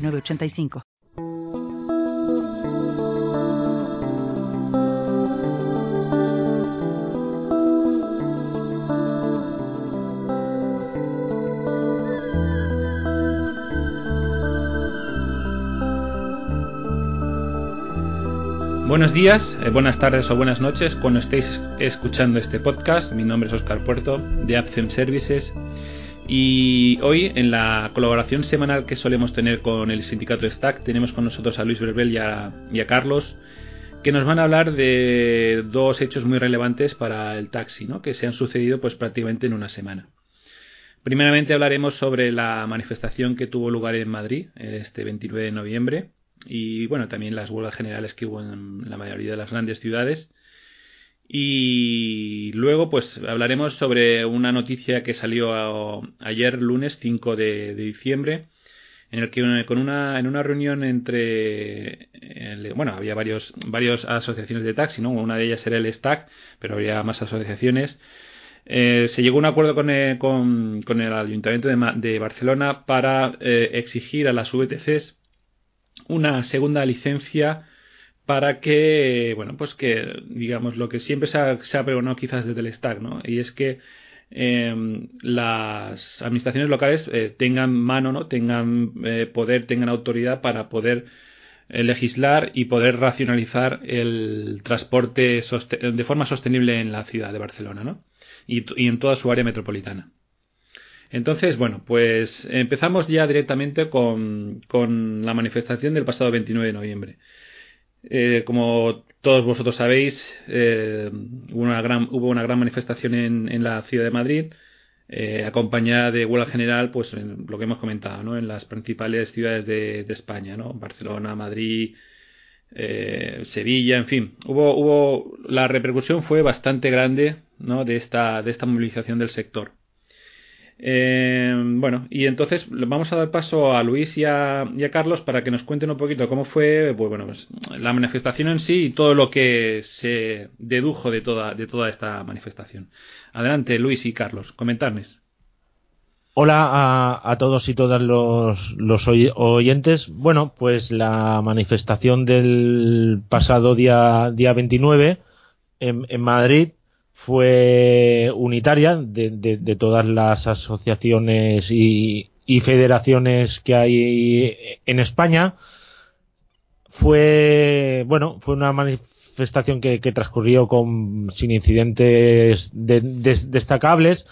906985. Buenos días, eh, buenas tardes o buenas noches cuando estéis escuchando este podcast. Mi nombre es Oscar Puerto de AppSem Services y hoy en la colaboración semanal que solemos tener con el sindicato Stack tenemos con nosotros a Luis Berbel y a, Carlos que nos van a hablar de dos hechos muy relevantes para el taxi, ¿no? que se han sucedido pues prácticamente en una semana. Primeramente hablaremos sobre la manifestación que tuvo lugar en Madrid este 29 de noviembre y bueno, también las huelgas generales que hubo en la mayoría de las grandes ciudades. Y luego pues hablaremos sobre una noticia que salió ayer lunes 5 de, diciembre en el que con una en una reunión entre bueno había varios varias asociaciones de taxi no una de ellas era el STAC pero había más asociaciones. Eh, se llegó a un acuerdo con el, con, el ayuntamiento de, Barcelona para eh, exigir a las VTCs una segunda licencia para que, bueno, pues que, digamos, lo que siempre se ha, se pregonado quizás desde el stack, ¿no? Y es que em, las administraciones locales eh, tengan mano, ¿no? Tengan eh, poder, tengan autoridad para poder eh, legislar y poder racionalizar el transporte de forma sostenible en la ciudad de Barcelona, ¿no? Y, y en toda su área metropolitana. Entonces, bueno, pues empezamos ya directamente con, con la manifestación del pasado 29 de noviembre. Eh, como todos vosotros sabéis, eh, hubo, una gran, hubo una gran manifestación en, en la ciudad de Madrid, eh, acompañada de huelga general, pues en lo que hemos comentado. En las principales ciudades de, de España, ¿no? Barcelona, Madrid, eh, Sevilla, en fin. Hubo, hubo, la repercusión fue bastante grande, ¿no? De esta, de esta movilización del sector. Eh, bueno, y entonces vamos a dar paso a Luis y a, Carlos para que nos cuenten un poquito cómo fue pues, pues, la manifestación en sí y todo lo que se dedujo de toda, de toda esta manifestación. Adelante, Luis y Carlos, comentarles. Hola a, todos y todas los, oyentes. Bueno, pues la manifestación del pasado día, día 29 en, en Madrid fue unitaria de, todas las asociaciones y, federaciones que hay en España. Fue, bueno, fue una manifestación que, transcurrió con, sin incidentes destacables.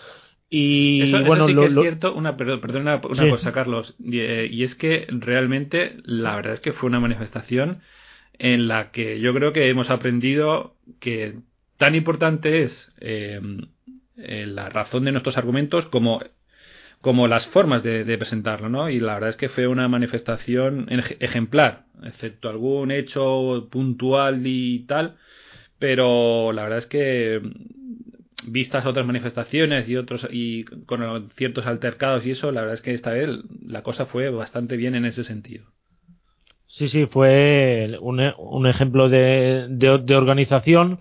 Y bueno, sí que es cierto, una, perdón, una, cosa, Carlos, eh, y, es que realmente la verdad es que fue una manifestación en la que yo creo que hemos aprendido que tan importante es eh, eh, la razón de nuestros argumentos como, como las formas de, presentarlo, ¿no? Y la verdad es que fue una manifestación ejemplar, excepto algún hecho puntual y tal, pero la verdad es que vistas otras manifestaciones y otros y con ciertos altercados y eso, la verdad es que esta vez la cosa fue bastante bien en ese sentido. Sí, sí, fue un, un ejemplo de, de organización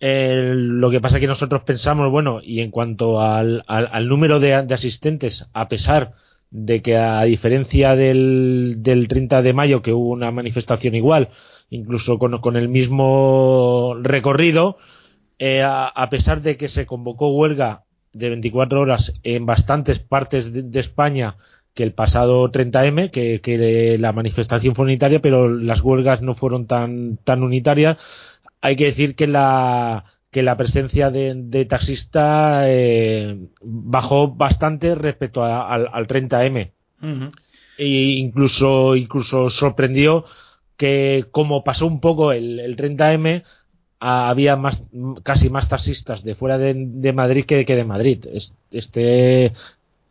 lo que pasa es que nosotros pensamos, bueno, y en cuanto al, al, número de, asistentes, a pesar de que a diferencia del, del 30 de mayo, que hubo una manifestación igual, incluso con, con el mismo recorrido, eh, a, pesar de que se convocó huelga de 24 horas en bastantes partes de, España que el pasado 30M, que, que, la manifestación fue unitaria, pero las huelgas no fueron tan, tan unitarias, hay que decir que la que la presencia de, taxista eh, bajó bastante respecto al, 30M. e incluso, incluso sorprendió que como pasó un poco el, 30M, había más, casi más taxistas de fuera de, Madrid que, que, de Madrid. Este,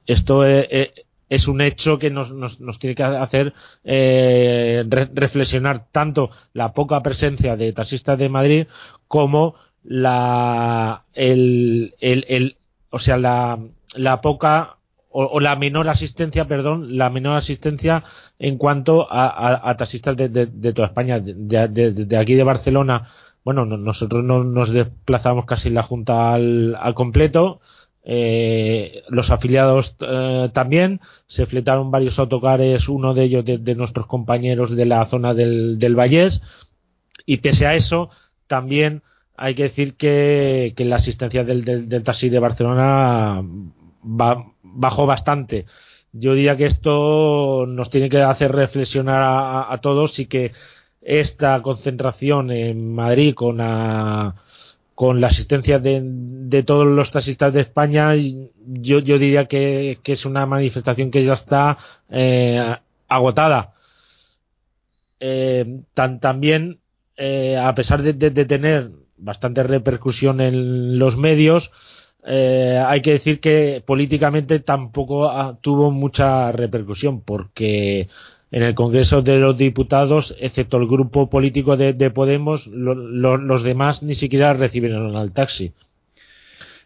esto eh, eh, es un hecho que nos, nos, nos tiene que hacer eh, reflexionar tanto la poca presencia de taxistas de Madrid como la el, el, el o sea la, la poca o, la menor asistencia, perdón, la menor asistencia en cuanto a, a, taxistas de, de, toda España, de, de, aquí de Barcelona. Bueno, nosotros no, nos desplazamos casi la Junta al, al completo. Eh, los afiliados eh, también se fletaron varios autocares, uno de ellos de, nuestros compañeros de la zona del, del Vallés, y pese a eso, también hay que decir que, que la asistencia del, del, taxi de Barcelona bajó bastante. Yo diría que esto nos tiene que hacer reflexionar a, todos y que esta concentración en Madrid con, con la asistencia de, todos los taxistas de España, yo, diría que, es una manifestación que ya está eh, agotada. Eh, también, eh, a pesar de, de, tener bastante repercusión en los medios, hay que decir que políticamente tampoco tuvo mucha repercusión porque en el Congreso de los Diputados, excepto el grupo político de, Podemos, los demás ni siquiera recibieron al taxi.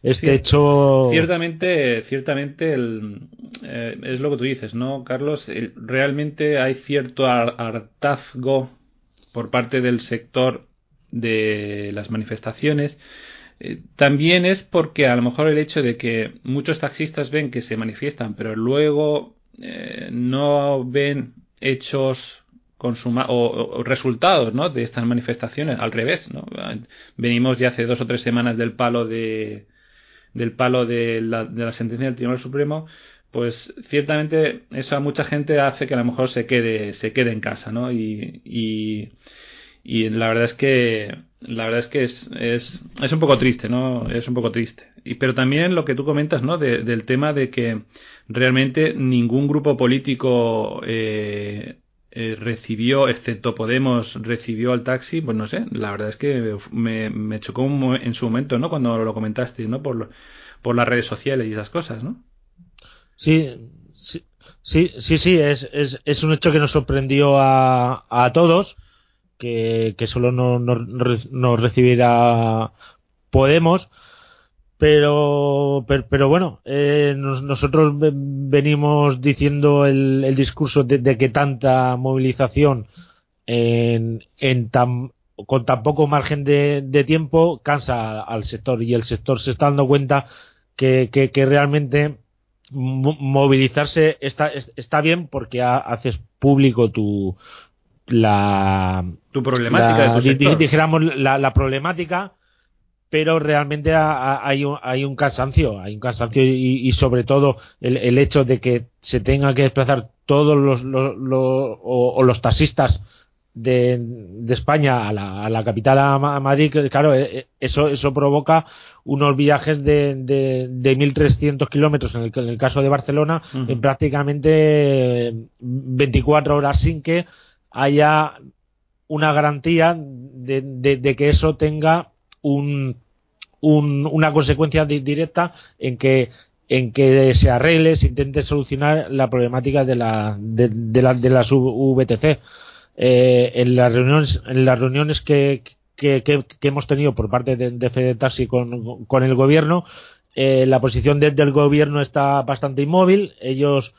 Este hecho. Ciertamente, ciertamente eh, es lo que tú dices, ¿no, Carlos? realmente hay cierto hartazgo por parte del sector de las manifestaciones eh, también es porque a lo mejor el hecho de que muchos taxistas ven que se manifiestan, pero luego eh, no ven hechos consuma o, resultados ¿no? de estas manifestaciones, al revés. ¿no? Venimos ya hace dos o tres semanas del palo de del palo de la, de la sentencia del Tribunal Supremo pues ciertamente eso a mucha gente hace que a lo mejor se quede se quede en casa no y, y, la verdad es que la verdad es que es, es, es, un poco triste, ¿no? Es un poco triste. Y, pero también lo que tú comentas, ¿no? del tema de que realmente ningún grupo político eh, eh, recibió, excepto Podemos, recibió al taxi, pues no sé, la verdad es que me, me chocó en su momento, ¿no? Cuando lo comentaste, ¿no? Por, por las redes sociales y esas cosas, ¿no? Sí, sí, sí, sí, es, es, es un hecho que nos sorprendió a, a todos que, solo nos no, recibirá Podemos. Pero, pero, bueno, eh, nosotros venimos diciendo el, discurso de, que tanta movilización en, en tan, con tan poco margen de, tiempo cansa al sector. Y el sector se está dando cuenta que, que, realmente movilizarse está, está bien porque haces público tu, la tu problemática dijéramos la, problemática pero realmente hay un, hay un cansancio hay un cansancio y, sobre todo el, hecho de que se tenga que desplazar todos los, los, o, los taxistas de, de España a la, a la, capital a, Madrid, claro, e, e, eso, eso provoca unos viajes de, de, de 1.300 kilómetros en el, en el caso de Barcelona en prácticamente 24 horas sin que haya una garantía de, que eso tenga un, una consecuencia directa en que en que se arregle, se intente solucionar la problemática de la de, la, de las VTC. Eh, en las reuniones en las reuniones que, que, hemos tenido por parte de, de Fede Taxi con, con el gobierno, eh, la posición del gobierno está bastante inmóvil. Ellos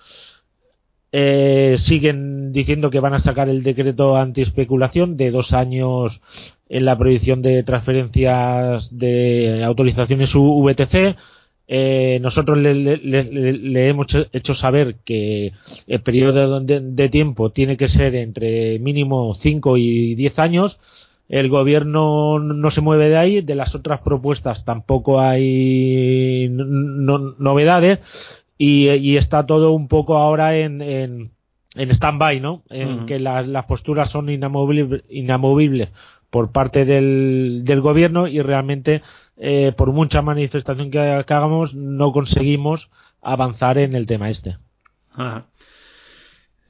eh, siguen diciendo que van a sacar el decreto anti-especulación de dos años en la prohibición de transferencias de autorizaciones VTC. Eh, nosotros le, hemos hecho saber que el periodo de, tiempo tiene que ser entre mínimo 5 y 10 años. El gobierno no se mueve de ahí, de las otras propuestas tampoco hay novedades y, está todo un poco ahora en, en, en stand-by, ¿no? En que las, las posturas son inamovibles, inamovibles por parte del, del gobierno y realmente eh, por mucha manifestación que, hagamos no conseguimos avanzar en el tema este.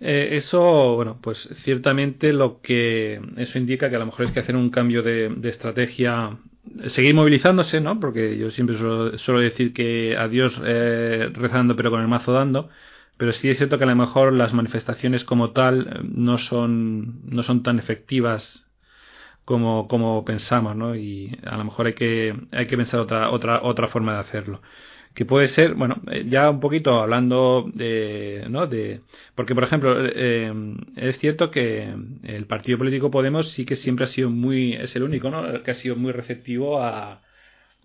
Eh, eso, bueno, pues ciertamente lo que eso indica que a lo mejor es que hacer un cambio de, de estrategia seguir movilizándose, ¿no? Porque yo siempre suelo, decir que a Dios eh, rezando pero con el mazo dando. pero sí es cierto que a lo mejor las manifestaciones como tal eh, no son, no son tan efectivas como, como pensamos, ¿no? Y a lo mejor hay que, hay que pensar otra, otra, otra forma de hacerlo que puede ser, bueno, eh, ya un poquito hablando de, ¿no? De, porque por ejemplo, eh, es cierto que el partido político Podemos sí que siempre ha sido muy, es el único, ¿no? Que ha sido muy receptivo a,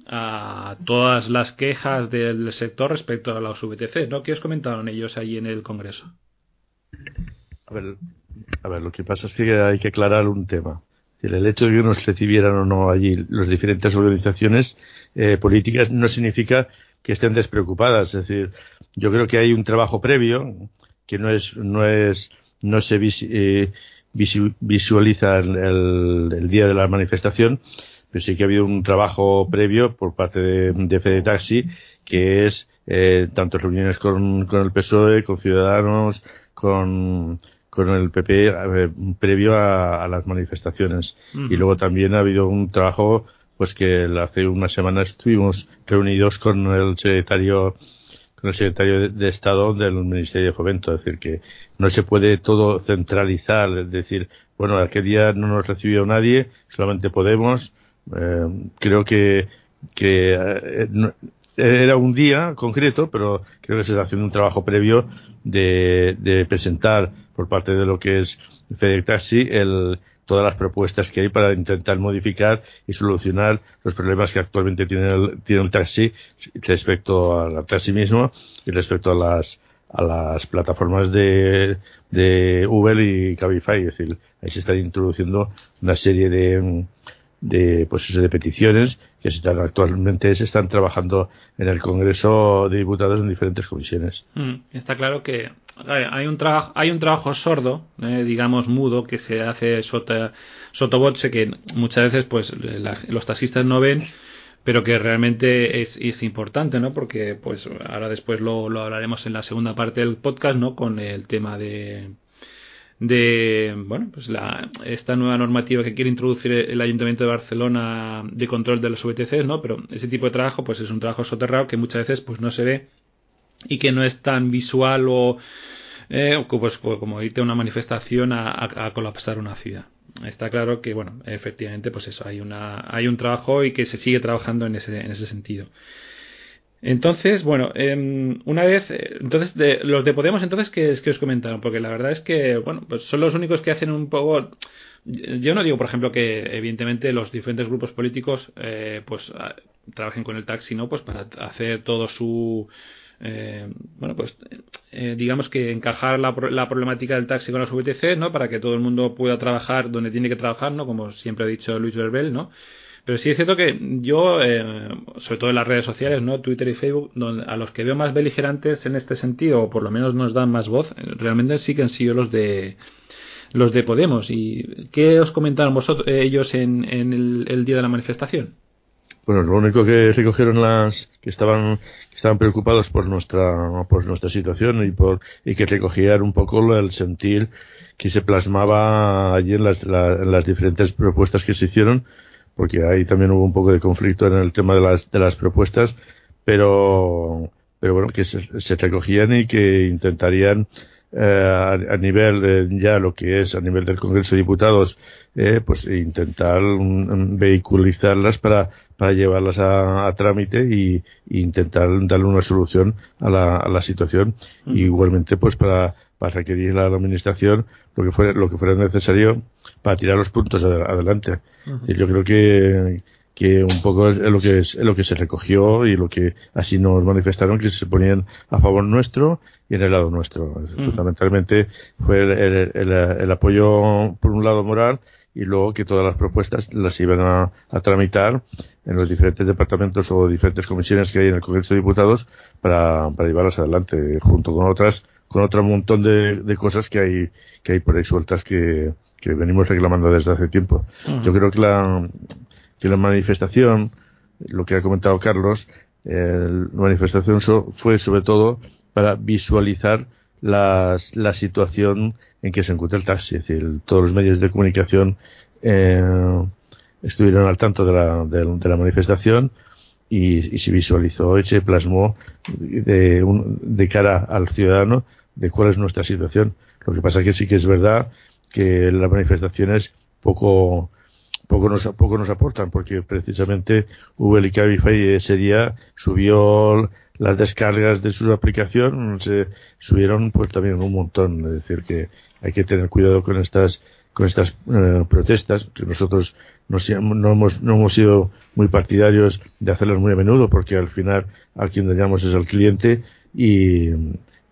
a todas las quejas del sector respecto a los VTC, ¿no? ¿Qué os comentaron ellos allí en el Congreso? A ver, a ver, lo que pasa es que hay que aclarar un tema. El hecho de que nos recibieran o no allí las diferentes organizaciones eh, políticas no significa que estén despreocupadas. Es decir, yo creo que hay un trabajo previo que no es, no es, no se eh, visualiza el, el, día de la manifestación, pero sí que ha habido un trabajo previo por parte de, de Fede Taxi, que es eh, tanto reuniones con, con el PSOE, con Ciudadanos, con, con el PP previo a, las manifestaciones. Y luego también ha habido un trabajo pues que hace una semana estuvimos reunidos con el secretario con el secretario de, Estado del Ministerio de Fomento, es decir, que no se puede todo centralizar, es decir, bueno, aquel día no nos recibió nadie, solamente Podemos, eh, creo que, que eh, era un día concreto, pero creo que se está haciendo un trabajo previo de, de presentar por parte de lo que es FedEx Taxi el, todas las propuestas que hay para intentar modificar y solucionar los problemas que actualmente tiene el, tiene el taxi respecto al taxi mismo y respecto a las a las plataformas de, de Uber y Cabify, es decir, ahí se están introduciendo una serie de, de pues de peticiones que se están actualmente se están trabajando en el Congreso de Diputados en diferentes comisiones. Mm, está claro que hay un trabajo hay un trabajo sordo, eh, digamos mudo que se hace soto sotobotse que muchas veces pues los taxistas no ven pero que realmente es, es, importante, ¿no? Porque, pues, ahora después lo, lo hablaremos en la segunda parte del podcast, ¿no? Con el tema de, de bueno pues la, esta nueva normativa que quiere introducir el Ayuntamiento de Barcelona de control de los VTCs, ¿no? Pero ese tipo de trabajo pues es un trabajo soterrado que muchas veces pues no se ve y que no es tan visual o eh, pues, como irte a una manifestación a, a, colapsar una ciudad. Está claro que bueno efectivamente pues eso hay una hay un trabajo y que se sigue trabajando en ese en ese sentido. Entonces, bueno, em, una vez, eh, entonces, de, los de Podemos, entonces, ¿qué, que os comentaron? Porque la verdad es que, bueno, pues son los únicos que hacen un poco... Yo no digo, por ejemplo, que evidentemente los diferentes grupos políticos, eh, pues, trabajen con el taxi, ¿no? Pues para hacer todo su... Eh, bueno, pues eh, digamos que encajar la, la, problemática del taxi con los VTC, ¿no? Para que todo el mundo pueda trabajar donde tiene que trabajar, ¿no? Como siempre ha dicho Luis Verbel, ¿no? Pero sí es cierto que yo, eh, sobre todo en las redes sociales, no Twitter y Facebook, donde a los que veo más beligerantes en este sentido, o por lo menos nos dan más voz, realmente sí que han sido los de los de Podemos. ¿Y qué os comentaron vosotros ellos en, el, día de la manifestación? Bueno, lo único que recogieron las que estaban que estaban preocupados por nuestra por nuestra situación y por y que recogían un poco el sentir que se plasmaba allí en las, en las diferentes propuestas que se hicieron porque ahí también hubo un poco de conflicto en el tema de las, de las propuestas, pero, pero bueno, que se, recogían y que intentarían eh, a, nivel eh, ya lo que es a nivel del Congreso de Diputados, eh, pues intentar vehiculizarlas para, para llevarlas a, trámite y, intentar darle una solución a la, a la situación. Y igualmente, pues para, para requerir a la administración lo que fuera, lo que fuera necesario para tirar los puntos adelante. Yo creo que, que un poco es lo que es, lo que se recogió y lo que así nos manifestaron que se ponían a favor nuestro y en el lado nuestro. Fundamentalmente fue el, el, apoyo por un lado moral y luego que todas las propuestas las iban a, a, tramitar en los diferentes departamentos o diferentes comisiones que hay en el Congreso de Diputados para, para llevarlas adelante junto con otras con otro montón de, de cosas que hay que hay por ahí sueltas que, que venimos reclamando desde hace tiempo. Yo creo que la, que la manifestación, lo que ha comentado Carlos, la manifestación fue sobre todo para visualizar las, la situación en que se encuentra el taxi. Es decir, todos los medios de comunicación eh, estuvieron al tanto de la, manifestación y, se visualizó y se plasmó de, de cara al ciudadano de cuál es nuestra situación. Lo que pasa es que sí que es verdad que las manifestaciones poco poco nos, poco nos aportan, porque precisamente Google y Cabify ese día subió las descargas de su aplicación, se subieron pues también un montón. Es decir, que hay que tener cuidado con estas con estas eh, protestas, que nosotros no, no, hemos, no hemos sido muy partidarios de hacerlas muy a menudo, porque al final a quien dañamos es al cliente y,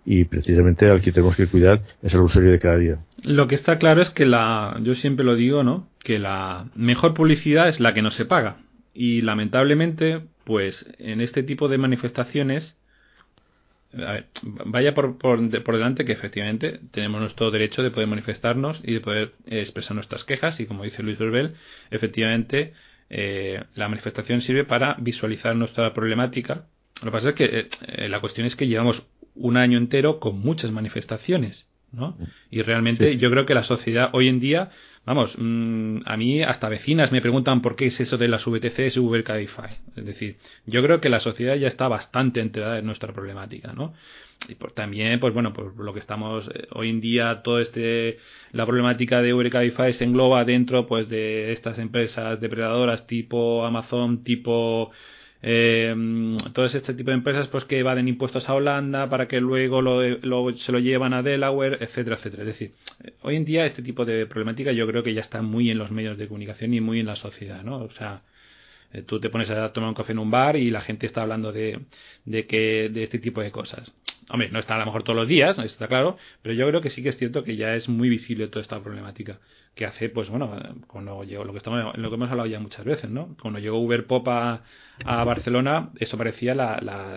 y precisamente al que tenemos que cuidar es el usuario de cada día. Lo que está claro es que la, yo siempre lo digo, ¿no? Que la mejor publicidad es la que no se paga. Y lamentablemente, pues en este tipo de manifestaciones, a ver, vaya por, por, delante que efectivamente tenemos nuestro derecho de poder manifestarnos y de poder expresar nuestras quejas y como dice Luis Berbel, efectivamente eh, la manifestación sirve para visualizar nuestra problemática. Lo que pasa es que eh, la cuestión es que llevamos un año entero con muchas manifestaciones, ¿no? Y realmente yo creo que la sociedad hoy en día, vamos, mm, a mí hasta vecinas me preguntan por qué es eso de las VTCs y Uber. Es decir, yo creo que la sociedad ya está bastante enterada de nuestra problemática, ¿no? Y por, también, pues bueno, por lo que estamos eh, hoy en día, todo este, la problemática de Uber Cabify se engloba dentro, pues, de estas empresas depredadoras tipo Amazon, tipo eh, todo este tipo de empresas pues que evaden impuestos a Holanda para que luego lo, se lo llevan a Delaware, etcétera, etcétera. Es decir, hoy en día este tipo de problemática yo creo que ya está muy en los medios de comunicación y muy en la sociedad, ¿no? O sea, eh, tú te pones a tomar un café en un bar y la gente está hablando de, de, que, de este tipo de cosas. Hombre, no está a lo mejor todos los días, está claro, pero yo creo que sí que es cierto que ya es muy visible toda esta problemática que hace, pues bueno, cuando llegó, lo que estamos, lo que hemos hablado ya muchas veces, ¿no? Cuando llegó Uber Pop a, Barcelona, eso parecía la, la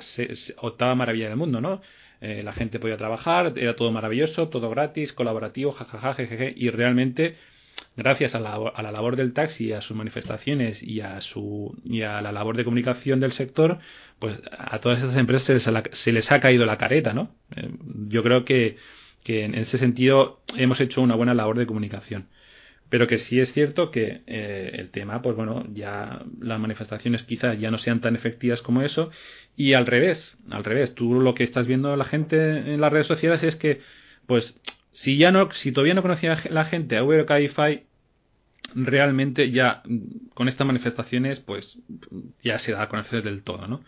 octava maravilla del mundo, ¿no? Eh, la gente podía trabajar, era todo maravilloso, todo gratis, colaborativo, jajaja, jejeje, y realmente, gracias a la, a la labor del taxi, a sus manifestaciones y a su y a la labor de comunicación del sector, pues a todas esas empresas se les, se les ha caído la careta, ¿no? Eh, yo creo que, que en ese sentido hemos hecho una buena labor de comunicación. Pero que sí es cierto que eh, el tema, pues bueno, ya las manifestaciones quizás ya no sean tan efectivas como eso. Y al revés, al revés, tú lo que estás viendo la gente en las redes sociales es que, pues, si ya no, si todavía no conocía la gente a Uber realmente ya con estas manifestaciones, pues ya se da a conocer del todo, ¿no?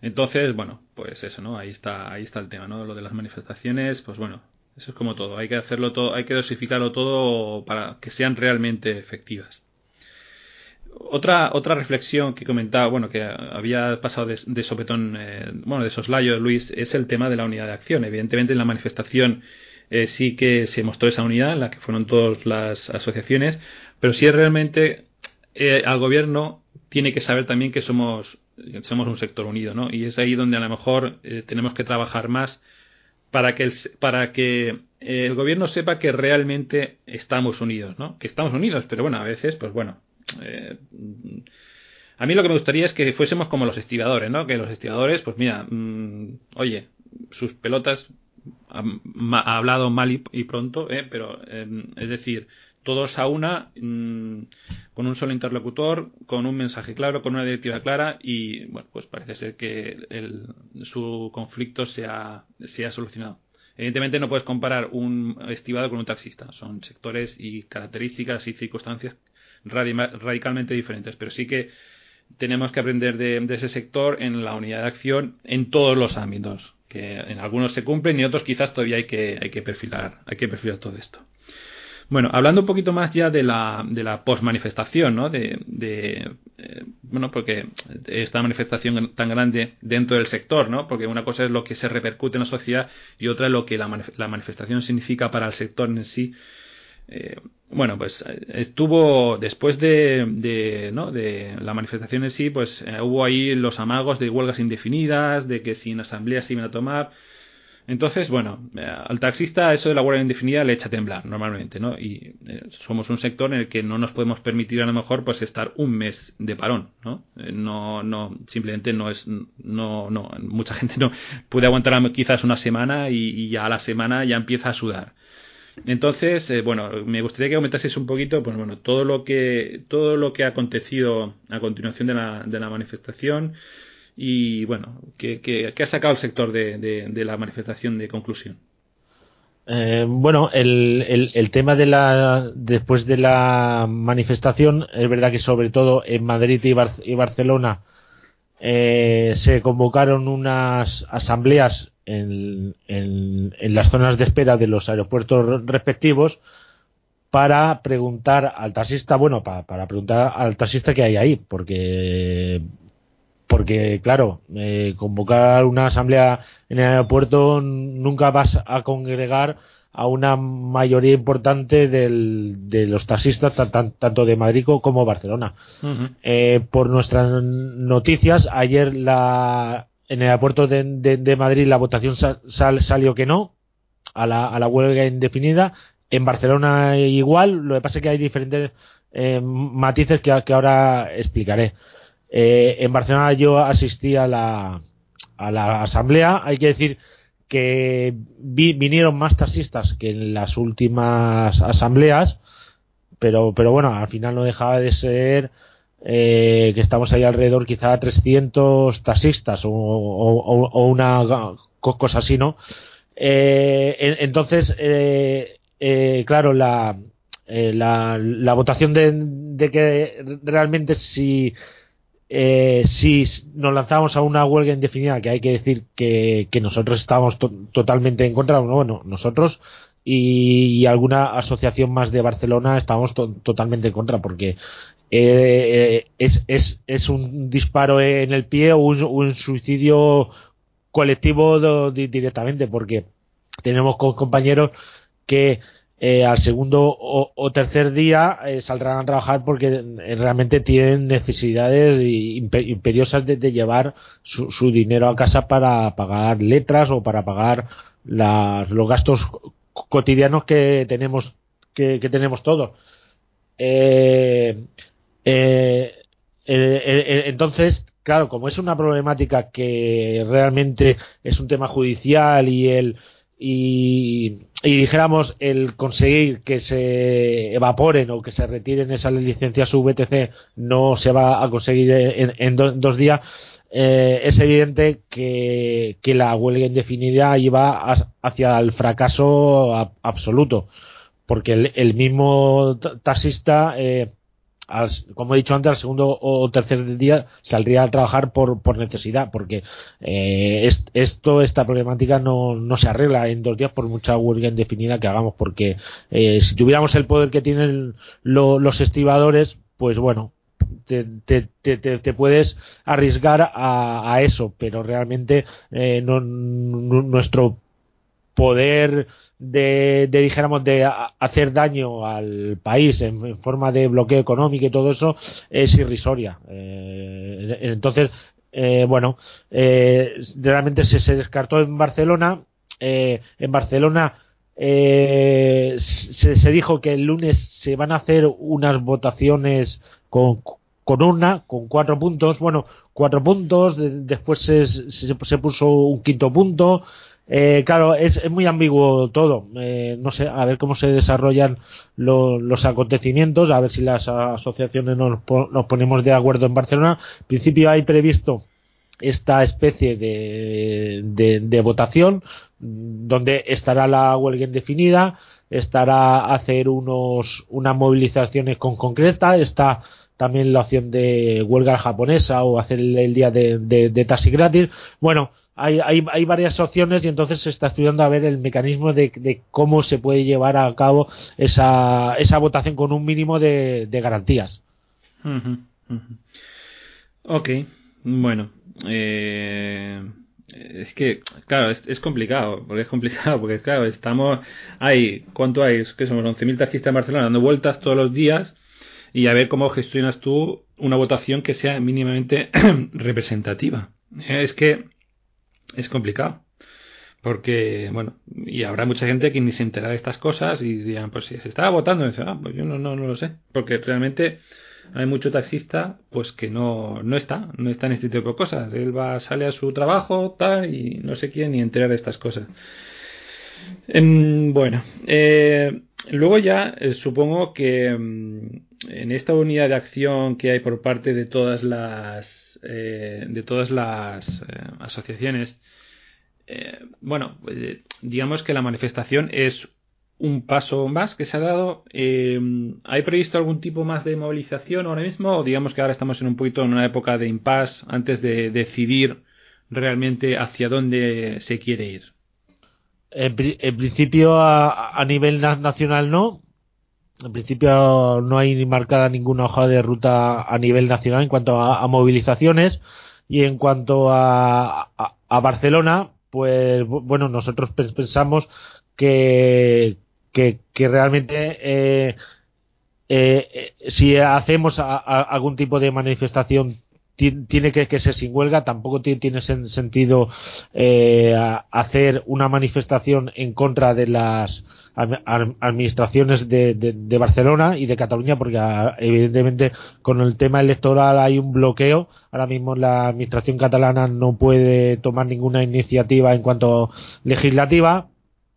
Entonces, bueno, pues eso, ¿no? Ahí está, ahí está el tema, ¿no? Lo de las manifestaciones, pues bueno, eso es como todo, hay que hacerlo todo, hay que dosificarlo todo para que sean realmente efectivas. Otra, otra reflexión que comentaba, bueno, que había pasado de, sopetón, eh, bueno, de soslayo, Luis, es el tema de la unidad de acción. Evidentemente en la manifestación eh, sí que se mostró esa unidad, la que fueron todas las asociaciones, pero sí realmente eh, al gobierno tiene que saber también que somos, somos un sector unido, ¿no? Y es ahí donde a lo mejor tenemos que trabajar más para que el, para que el gobierno sepa que realmente estamos unidos, ¿no? Que estamos unidos, pero bueno, a veces, pues bueno. Eh, a mí lo que me gustaría es que fuésemos como los estibadores, ¿no? Que los estibadores, pues mira, mm, oye, sus pelotas ha, ha hablado mal y, pronto, ¿eh? pero eh, es decir, todos a una, mm, con un solo interlocutor, con un mensaje claro, con una directiva clara y, bueno, pues parece ser que el, su conflicto se ha, se solucionado. Evidentemente no puedes comparar un estivado con un taxista, son sectores y características y circunstancias radicalmente diferentes, pero sí que tenemos que aprender de, de, ese sector en la unidad de acción en todos los ámbitos, que en algunos se cumplen y otros quizás todavía hay que, hay que perfilar, hay que perfilar todo esto. Bueno, hablando un poquito más ya de la, de la post-manifestación, ¿no? De, de eh, bueno, porque esta manifestación tan grande dentro del sector, ¿no? Porque una cosa es lo que se repercute en la sociedad y otra es lo que la, manifestación significa para el sector en sí. Eh, bueno, pues estuvo después de, de, la manifestación en sí, pues eh, hubo ahí los amagos de huelgas indefinidas, de que sin asamblea se iban a tomar. Entonces, bueno, eh, al taxista eso de la huelga indefinida le echa a temblar normalmente, ¿no? Y eh, somos un sector en el que no nos podemos permitir a lo mejor pues estar un mes de parón, ¿no? Eh, no, no, simplemente no es, no, no, mucha gente no puede aguantar quizás una semana y, ya a la semana ya empieza a sudar. Entonces, eh, bueno, me gustaría que comentases un poquito, pues bueno, todo lo que todo lo que ha acontecido a continuación de la, de la manifestación y bueno, ¿qué, ha sacado el sector de, de, la manifestación de conclusión? Eh, bueno, el, el, tema de la después de la manifestación es verdad que sobre todo en Madrid y, Barcelona eh, se convocaron unas asambleas en, en, las zonas de espera de los aeropuertos respectivos para preguntar al taxista, bueno, para, para preguntar al taxista qué hay ahí, porque porque claro, eh, convocar una asamblea en el aeropuerto nunca vas a congregar a una mayoría importante de los taxistas, tanto de Madrid como Barcelona. Eh, por nuestras noticias, ayer la, en el aeropuerto de, Madrid la votación salió que no a la, a la, huelga indefinida. En Barcelona igual, lo que pasa es que hay diferentes eh, matices que, ahora explicaré. Eh, en Barcelona yo asistí a la, a la asamblea. Hay que decir que vinieron más taxistas que en las últimas asambleas, pero, pero bueno, al final no dejaba de ser eh, que estamos ahí alrededor quizá 300 taxistas o, una cosa así, ¿no? Eh, entonces, eh, eh, claro, la, eh, la, la, votación de, de, que realmente si, si nos lanzamos a una huelga indefinida, que hay que decir que, que nosotros estamos totalmente en contra, bueno, nosotros y, alguna asociación más de Barcelona estamos totalmente en contra porque eh, es, es, es, un disparo en el pie o un, suicidio colectivo directamente, porque tenemos compañeros que eh, al segundo o, tercer día eh, saldrán a trabajar porque realmente tienen necesidades imperiosas de, llevar su, su, dinero a casa para pagar letras o para pagar las, los gastos cotidianos que tenemos que, que tenemos todos. Eh, eh, entonces, claro, como es una problemática que realmente es un tema judicial y el y, dijéramos el conseguir que se evaporen o que se retiren esas licencias VTC no se va a conseguir en, dos días, eh, es evidente que, que, la huelga indefinida iba hacia el fracaso absoluto, porque el, el mismo taxista eh, como he dicho antes, al segundo o tercer día saldría a trabajar por, necesidad, porque eh, esto, esta problemática no, no se arregla en dos días por mucha huelga indefinida que hagamos, porque eh, si tuviéramos el poder que tienen los estibadores, pues bueno, te, te, te, te, puedes arriesgar a, a, eso, pero realmente eh, no, nuestro poder de, dijéramos de hacer daño al país en, forma de bloqueo económico y todo eso es irrisoria. Eh, entonces eh, bueno eh, realmente se, se, descartó en Barcelona en Barcelona se, se, dijo que el lunes se van a hacer unas votaciones con, con una, con cuatro puntos, bueno, cuatro puntos, después se, se, se puso un quinto punto, eh, claro, es, muy ambiguo todo. Eh, no sé, a ver cómo se desarrollan los acontecimientos, a ver si las asociaciones nos, nos, ponemos de acuerdo en Barcelona. En principio hay previsto esta especie de, de, votación donde estará la huelga indefinida, estará hacer unos unas movilizaciones con concreta, está también la opción de huelga japonesa o hacer el, día de, taxi gratis. Bueno, hay, hay, hay, varias opciones y entonces se está estudiando a ver el mecanismo de, cómo se puede llevar a cabo esa, esa votación con un mínimo de, garantías. Ok, bueno. Eh, es que, claro, es, complicado, porque es complicado, porque claro, estamos, hay, ¿cuánto hay? que somos 11.000 taxistas en Barcelona dando vueltas todos los días y a ver cómo gestionas tú una votación que sea mínimamente representativa. Es que es complicado. Porque, bueno, y habrá mucha gente que ni se entera de estas cosas y dirán, pues si se estaba votando, ah, pues yo no, no, no lo sé. Porque realmente hay mucho taxista pues que no, no está, no está en este tipo de cosas. Él va, sale a su trabajo, tal, y no se quiere ni enterar de estas cosas. Em, bueno, eh, luego ya eh, supongo que em, en esta unidad de acción que hay por parte de todas las eh, de todas las asociaciones, bueno, pues, digamos que la manifestación es un paso más que se ha dado. Em, ¿Hay previsto algún tipo más de movilización ahora mismo? O digamos que ahora estamos en un poquito en una época de impasse antes de decidir realmente hacia dónde se quiere ir. En, principio, a, nivel nacional no. En principio no hay ni marcada ninguna hoja de ruta a nivel nacional en cuanto a, movilizaciones. Y en cuanto a, Barcelona, pues bueno, nosotros pensamos que, que, realmente eh, eh, si hacemos algún tipo de manifestación tiene que, ser sin huelga, tampoco tiene sentido eh, hacer una manifestación en contra de las administraciones de, Barcelona y de Cataluña, porque ah, evidentemente con el tema electoral hay un bloqueo. Ahora mismo la administración catalana no puede tomar ninguna iniciativa en cuanto legislativa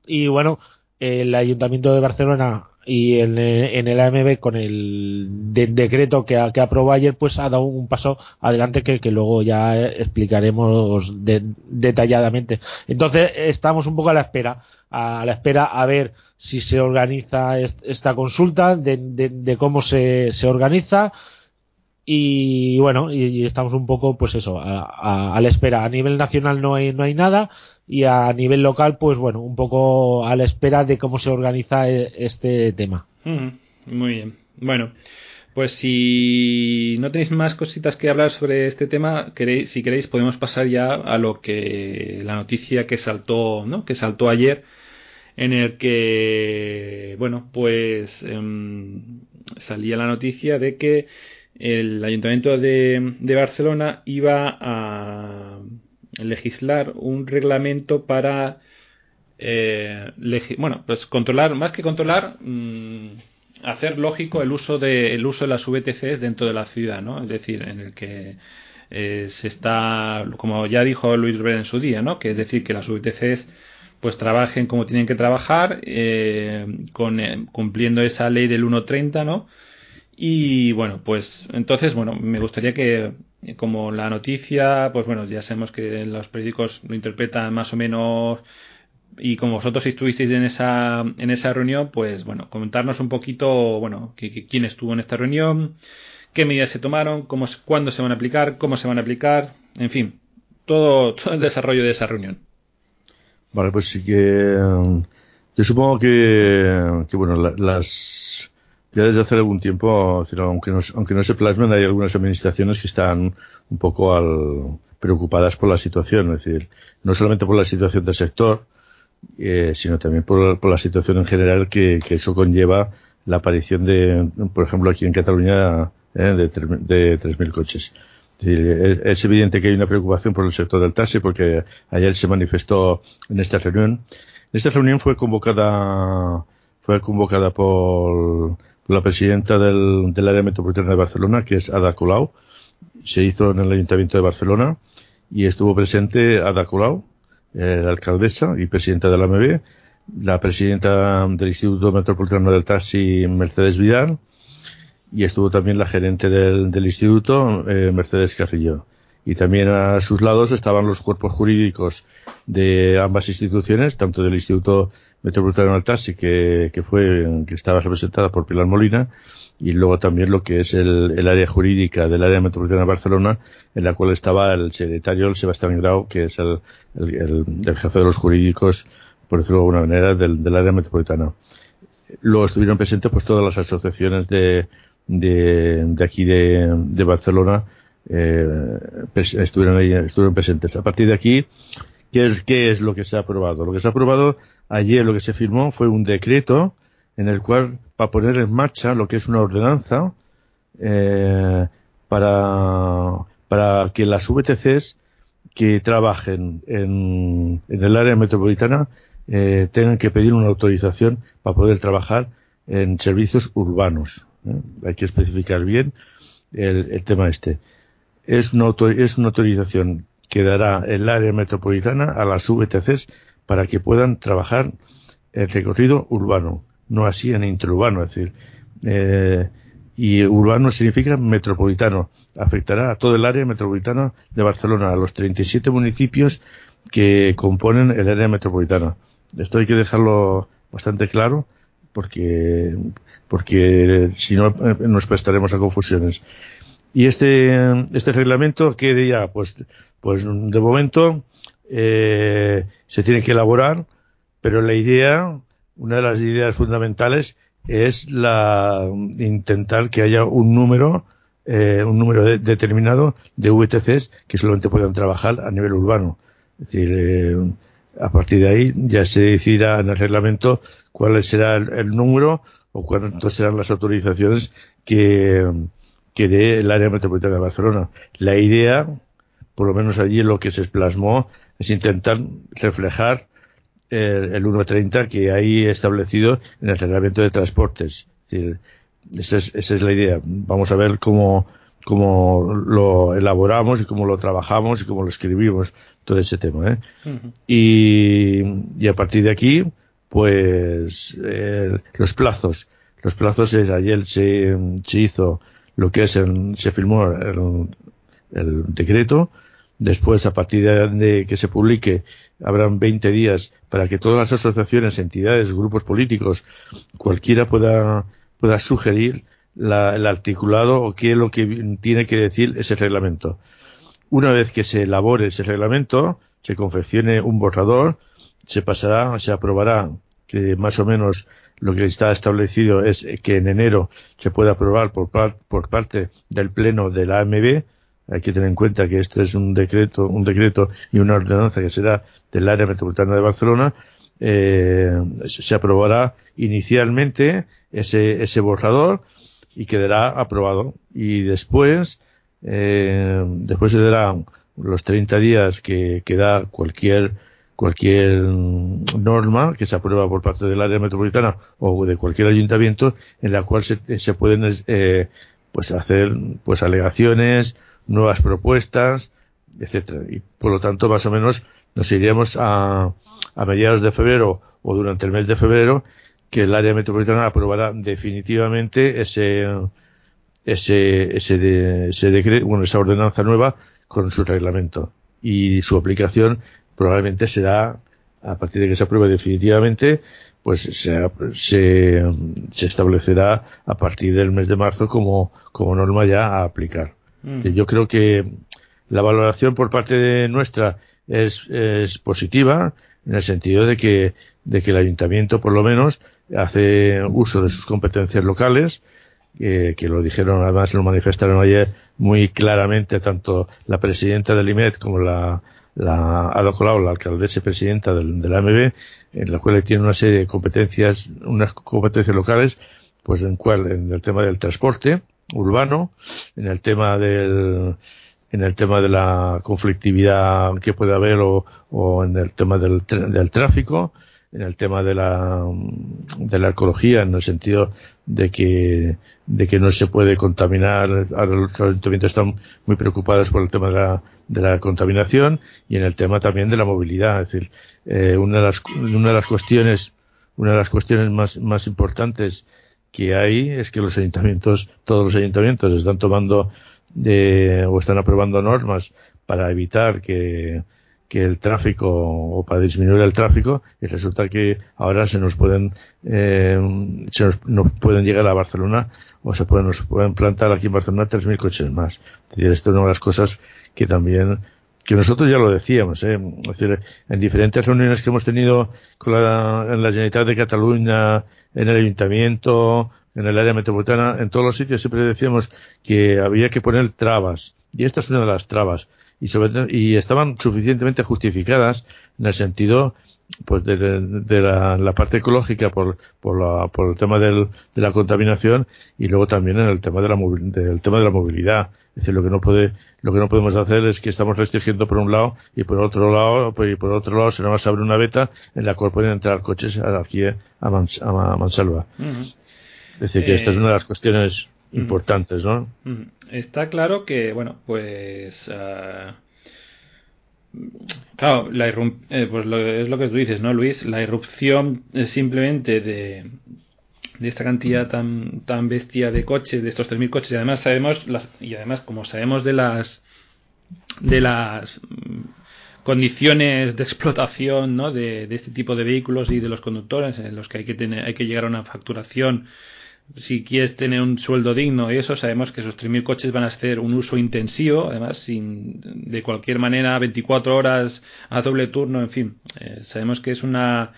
y bueno, el Ayuntamiento de Barcelona y en, en, el AMB con el decreto que, que, aprobó ayer pues ha dado un paso adelante que, que luego ya explicaremos detalladamente. Entonces estamos un poco a la espera a la espera a ver si se organiza esta consulta de, de cómo se, se organiza y bueno y, estamos un poco pues eso a, a, la espera. A nivel nacional no hay no hay nada y a nivel local pues bueno un poco a la espera de cómo se organiza e, este tema. Muy bien. Bueno pues si no tenéis más cositas que hablar sobre este tema queréis si queréis podemos pasar ya a lo que la noticia que saltó no que saltó ayer en el que bueno pues em, salía la noticia de que el Ayuntamiento de, Barcelona iba a legislar un reglamento para eh, bueno pues controlar más que controlar mm, hacer lógico el uso de el uso de las VTCs dentro de la ciudad no es decir en el que eh, se está como ya dijo Luis Rivera en su día no que es decir que las VTCs pues trabajen como tienen que trabajar eh, con, cumpliendo esa ley del 1.30 no y bueno, pues entonces, bueno, me gustaría que, como la noticia, pues bueno, ya sabemos que los periódicos lo interpretan más o menos y como vosotros estuvisteis en esa, en esa reunión, pues bueno, comentarnos un poquito, bueno, quién estuvo en esta reunión, qué medidas se tomaron, cómo, cuándo se van a aplicar, cómo se van a aplicar, en fin, todo, todo el desarrollo de esa reunión. Vale, pues sí que yo supongo que, que bueno, las ya desde hace algún tiempo, aunque no, aunque no se plasmen, hay algunas administraciones que están un poco al, preocupadas por la situación, es decir, no solamente por la situación del sector, eh, sino también por, por, la situación en general que, eso conlleva la aparición de, por ejemplo, aquí en Cataluña, eh, de, de 3.000 coches. Es, es evidente que hay una preocupación por el sector del taxi porque ayer se manifestó en esta reunión. Esta reunión fue convocada, fue convocada por la presidenta del, área metropolitana de Barcelona, que es Ada Colau. Se hizo en el Ayuntamiento de Barcelona y estuvo presente Ada Colau, eh, la alcaldesa y presidenta de la AMB, la presidenta del Instituto Metropolitano del Taxi, Mercedes Vidal, y estuvo también la gerente del, del instituto, eh, Mercedes Carrillo. Y también a sus lados estaban los cuerpos jurídicos de ambas instituciones, tanto del Instituto Metropolitano del Taxi, que, que, fue, que estaba representada por Pilar Molina, y luego también lo que es el, el área jurídica del área metropolitana de Barcelona, en la cual estaba el secretario, Sebastián Grau, que es el, el, jefe de los jurídicos, por decirlo de alguna manera, del, del área metropolitana. Luego estuvieron presentes pues todas las asociaciones de, de, de aquí de, de Barcelona, eh, estuvieron ahí, estuvieron presentes. A partir de aquí, ¿qué es, ¿qué es lo que se ha aprobado? Lo que se ha aprobado ayer lo que se firmó fue un decreto en el cual para poner en marcha lo que es una ordenanza eh, para, para que las VTCs que trabajen en, en el área metropolitana eh, tengan que pedir una autorización para poder trabajar en servicios urbanos. ¿eh? Hay que especificar bien el, el tema este. Es una, es una autorización que dará el área metropolitana a las VTCs para que puedan trabajar el recorrido urbano, no así en interurbano, es decir, eh, y urbano significa metropolitano, afectará a todo el área metropolitana de Barcelona, a los 37 municipios que componen el área metropolitana. Esto hay que dejarlo bastante claro porque, porque si no eh, nos prestaremos a confusiones. Y este, este reglamento, ¿qué diría? Pues, pues de momento eh, se tiene que elaborar, pero la idea, una de las ideas fundamentales es la intentar que haya un número eh, un número determinado de VTCs que solamente puedan trabajar a nivel urbano. Es decir, eh, a partir de ahí ya se decidirá en el reglamento cuál será el, número o cuántas serán las autorizaciones que, que dé el área metropolitana de Barcelona. La idea, por lo menos allí lo que se plasmó, es intentar reflejar el, el 1.30 que hay establecido en el reglamento de transportes. Es decir, esa es, esa es la idea. Vamos a ver cómo, cómo lo elaboramos y cómo lo trabajamos y cómo lo escribimos, todo ese tema. ¿eh? y, y, a partir de aquí, pues eh, los plazos. Los plazos, ayer se, se hizo lo que es, se firmó el, el, decreto. Después, a partir de que se publique, habrán 20 días para que todas las asociaciones, entidades, grupos políticos, cualquiera pueda pueda sugerir el articulado o qué es lo que tiene que decir ese reglamento. Una vez que se elabore ese reglamento, se confeccione un borrador, se pasará, se aprobará, que más o menos lo que está establecido es que en enero se pueda aprobar por, por parte del Pleno de la AMB. Hay que tener en cuenta que esto es un decreto, un decreto y una ordenanza que será del área metropolitana de Barcelona eh, se aprobará inicialmente ese, ese borrador y quedará aprobado. Y después, eh, después se darán los 30 días que, que da cualquier cualquier norma que se aprueba por parte del área metropolitana o de cualquier ayuntamiento en la cual se, se pueden eh, pues hacer pues alegaciones nuevas propuestas etcétera. Y por lo tanto más o menos nos iríamos a, a mediados de febrero o durante el mes de febrero que el área metropolitana aprobará definitivamente ese ese ese, ese decreto, bueno, esa ordenanza nueva con su reglamento y su aplicación probablemente será a partir de que se apruebe definitivamente pues se, se, se establecerá a partir del mes de marzo como, como norma ya a aplicar. Mm. Yo creo que la valoración por parte de nuestra es, es positiva en el sentido de que, de que el ayuntamiento, por lo menos, hace uso de sus competencias locales, que lo dijeron, además lo manifestaron ayer muy claramente tanto la presidenta del IMED como la, la Ada Colau, la alcaldesa y presidenta del, la AMB, en la cual tiene una serie de competencias, unas competencias locales, pues en cual, en el tema del transporte urbano, en el tema del, en el tema de la conflictividad que puede haber o, o en el tema del, del, tráfico, en el tema de la, de la ecología, en el sentido de que, de que no se puede contaminar. Ahora los ayuntamientos están muy preocupados por el tema de la, de la contaminación y en el tema también de la movilidad. Es decir, eh, una, de las, una de las cuestiones, una de las cuestiones más, más importantes que hay es que los ayuntamientos, todos los ayuntamientos están tomando de, o están aprobando normas para evitar que, que el tráfico o para disminuir el tráfico y resulta que ahora se nos pueden eh, se nos, pueden llegar a Barcelona o se pueden nos pueden plantar aquí en Barcelona 3.000 coches más es decir esto es una de las cosas que también que nosotros ya lo decíamos ¿eh? es decir, en diferentes reuniones que hemos tenido con la, en la Generalitat de Cataluña en el Ayuntamiento en el área metropolitana, en todos los sitios siempre decíamos que había que poner trabas. Y esta es una de las trabas. Y, sobre, y estaban suficientemente justificadas en el sentido pues de, de, la, la, parte ecológica por, por, la, por el tema del, de la contaminación y luego también en el tema de la del tema de la movilidad es decir lo que no puede lo que no podemos hacer es que estamos restringiendo por un lado y por otro lado pues, y por otro lado se nos abre una beta en la cual pueden entrar coches aquí a, Mans, a Mansalva es decir, que esta es una de las cuestiones. Importantes, ¿no? Mm. Está claro que, bueno, pues. Uh, claro, la eh, pues lo, es lo que tú dices, ¿no, Luis? La irrupción simplemente de, de esta cantidad tan, tan bestia de coches, de estos 3.000 coches, y además sabemos, las, y además como sabemos de las de las condiciones de explotación ¿no? de, de, este tipo de vehículos y de los conductores en los que hay que tener hay que llegar a una facturación si quieres tener un sueldo digno y eso sabemos que esos 3.000 coches van a hacer un uso intensivo además sin de cualquier manera 24 horas a doble turno en fin. Eh, sabemos que es una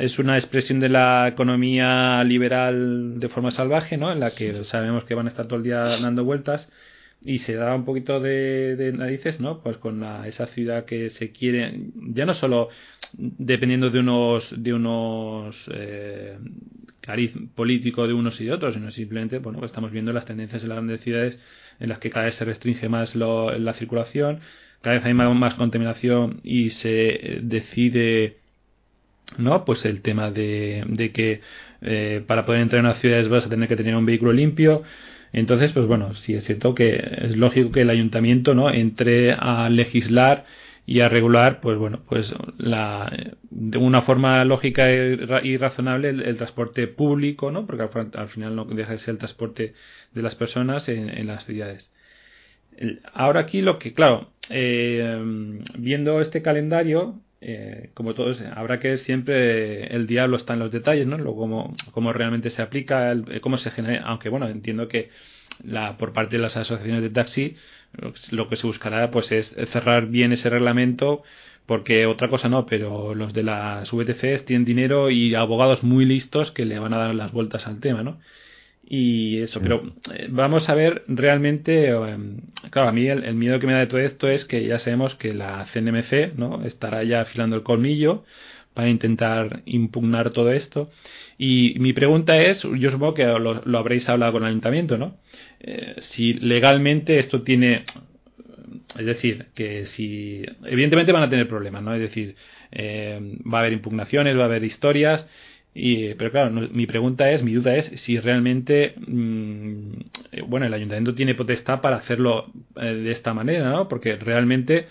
es una expresión de la economía liberal de forma salvaje no en la que sabemos que van a estar todo el día dando vueltas y se da un poquito de, narices, ¿no? Pues con esa ciudad que se quiere, ya no solo dependiendo de unos de unos eh, cariz político de unos y de otros, sino simplemente, bueno, pues estamos viendo las tendencias en las grandes ciudades en las que cada vez se restringe más la circulación, cada vez hay más, contaminación y se decide ¿no? Pues el tema de, de que eh, para poder entrar en las ciudades vas a tener que tener un vehículo limpio, entonces, pues bueno, sí es cierto que es lógico que el ayuntamiento no entre a legislar y a regular, pues bueno, pues la, de una forma lógica y razonable el, transporte público, ¿no? Porque al, final no deja de ser el transporte de las personas en, las ciudades. Ahora aquí lo que, claro, eh, viendo este calendario, eh, como todos, habrá que siempre el diablo está en los detalles, ¿no? Lo, cómo, cómo realmente se aplica, el, cómo se genera, aunque bueno, entiendo que la, por parte de las asociaciones de taxi lo que se buscará pues es cerrar bien ese reglamento porque otra cosa no, pero los de las VTCs tienen dinero y abogados muy listos que le van a dar las vueltas al tema, ¿no? y eso, pero eh, vamos a ver realmente, em, claro, a mí el, miedo que me da de todo esto es que ya sabemos que la CNMC ¿no? estará ya afilando el colmillo para intentar impugnar todo esto. Y mi pregunta es, yo supongo que lo, habréis hablado con el ayuntamiento, ¿no? Eh, si legalmente esto tiene, es decir, que si, evidentemente van a tener problemas, ¿no? Es decir, eh, va a haber impugnaciones, va a haber historias y, pero claro, mi pregunta es, mi duda es si realmente, mm, eh, bueno, el ayuntamiento tiene potestad para hacerlo de esta manera, ¿no? Porque realmente,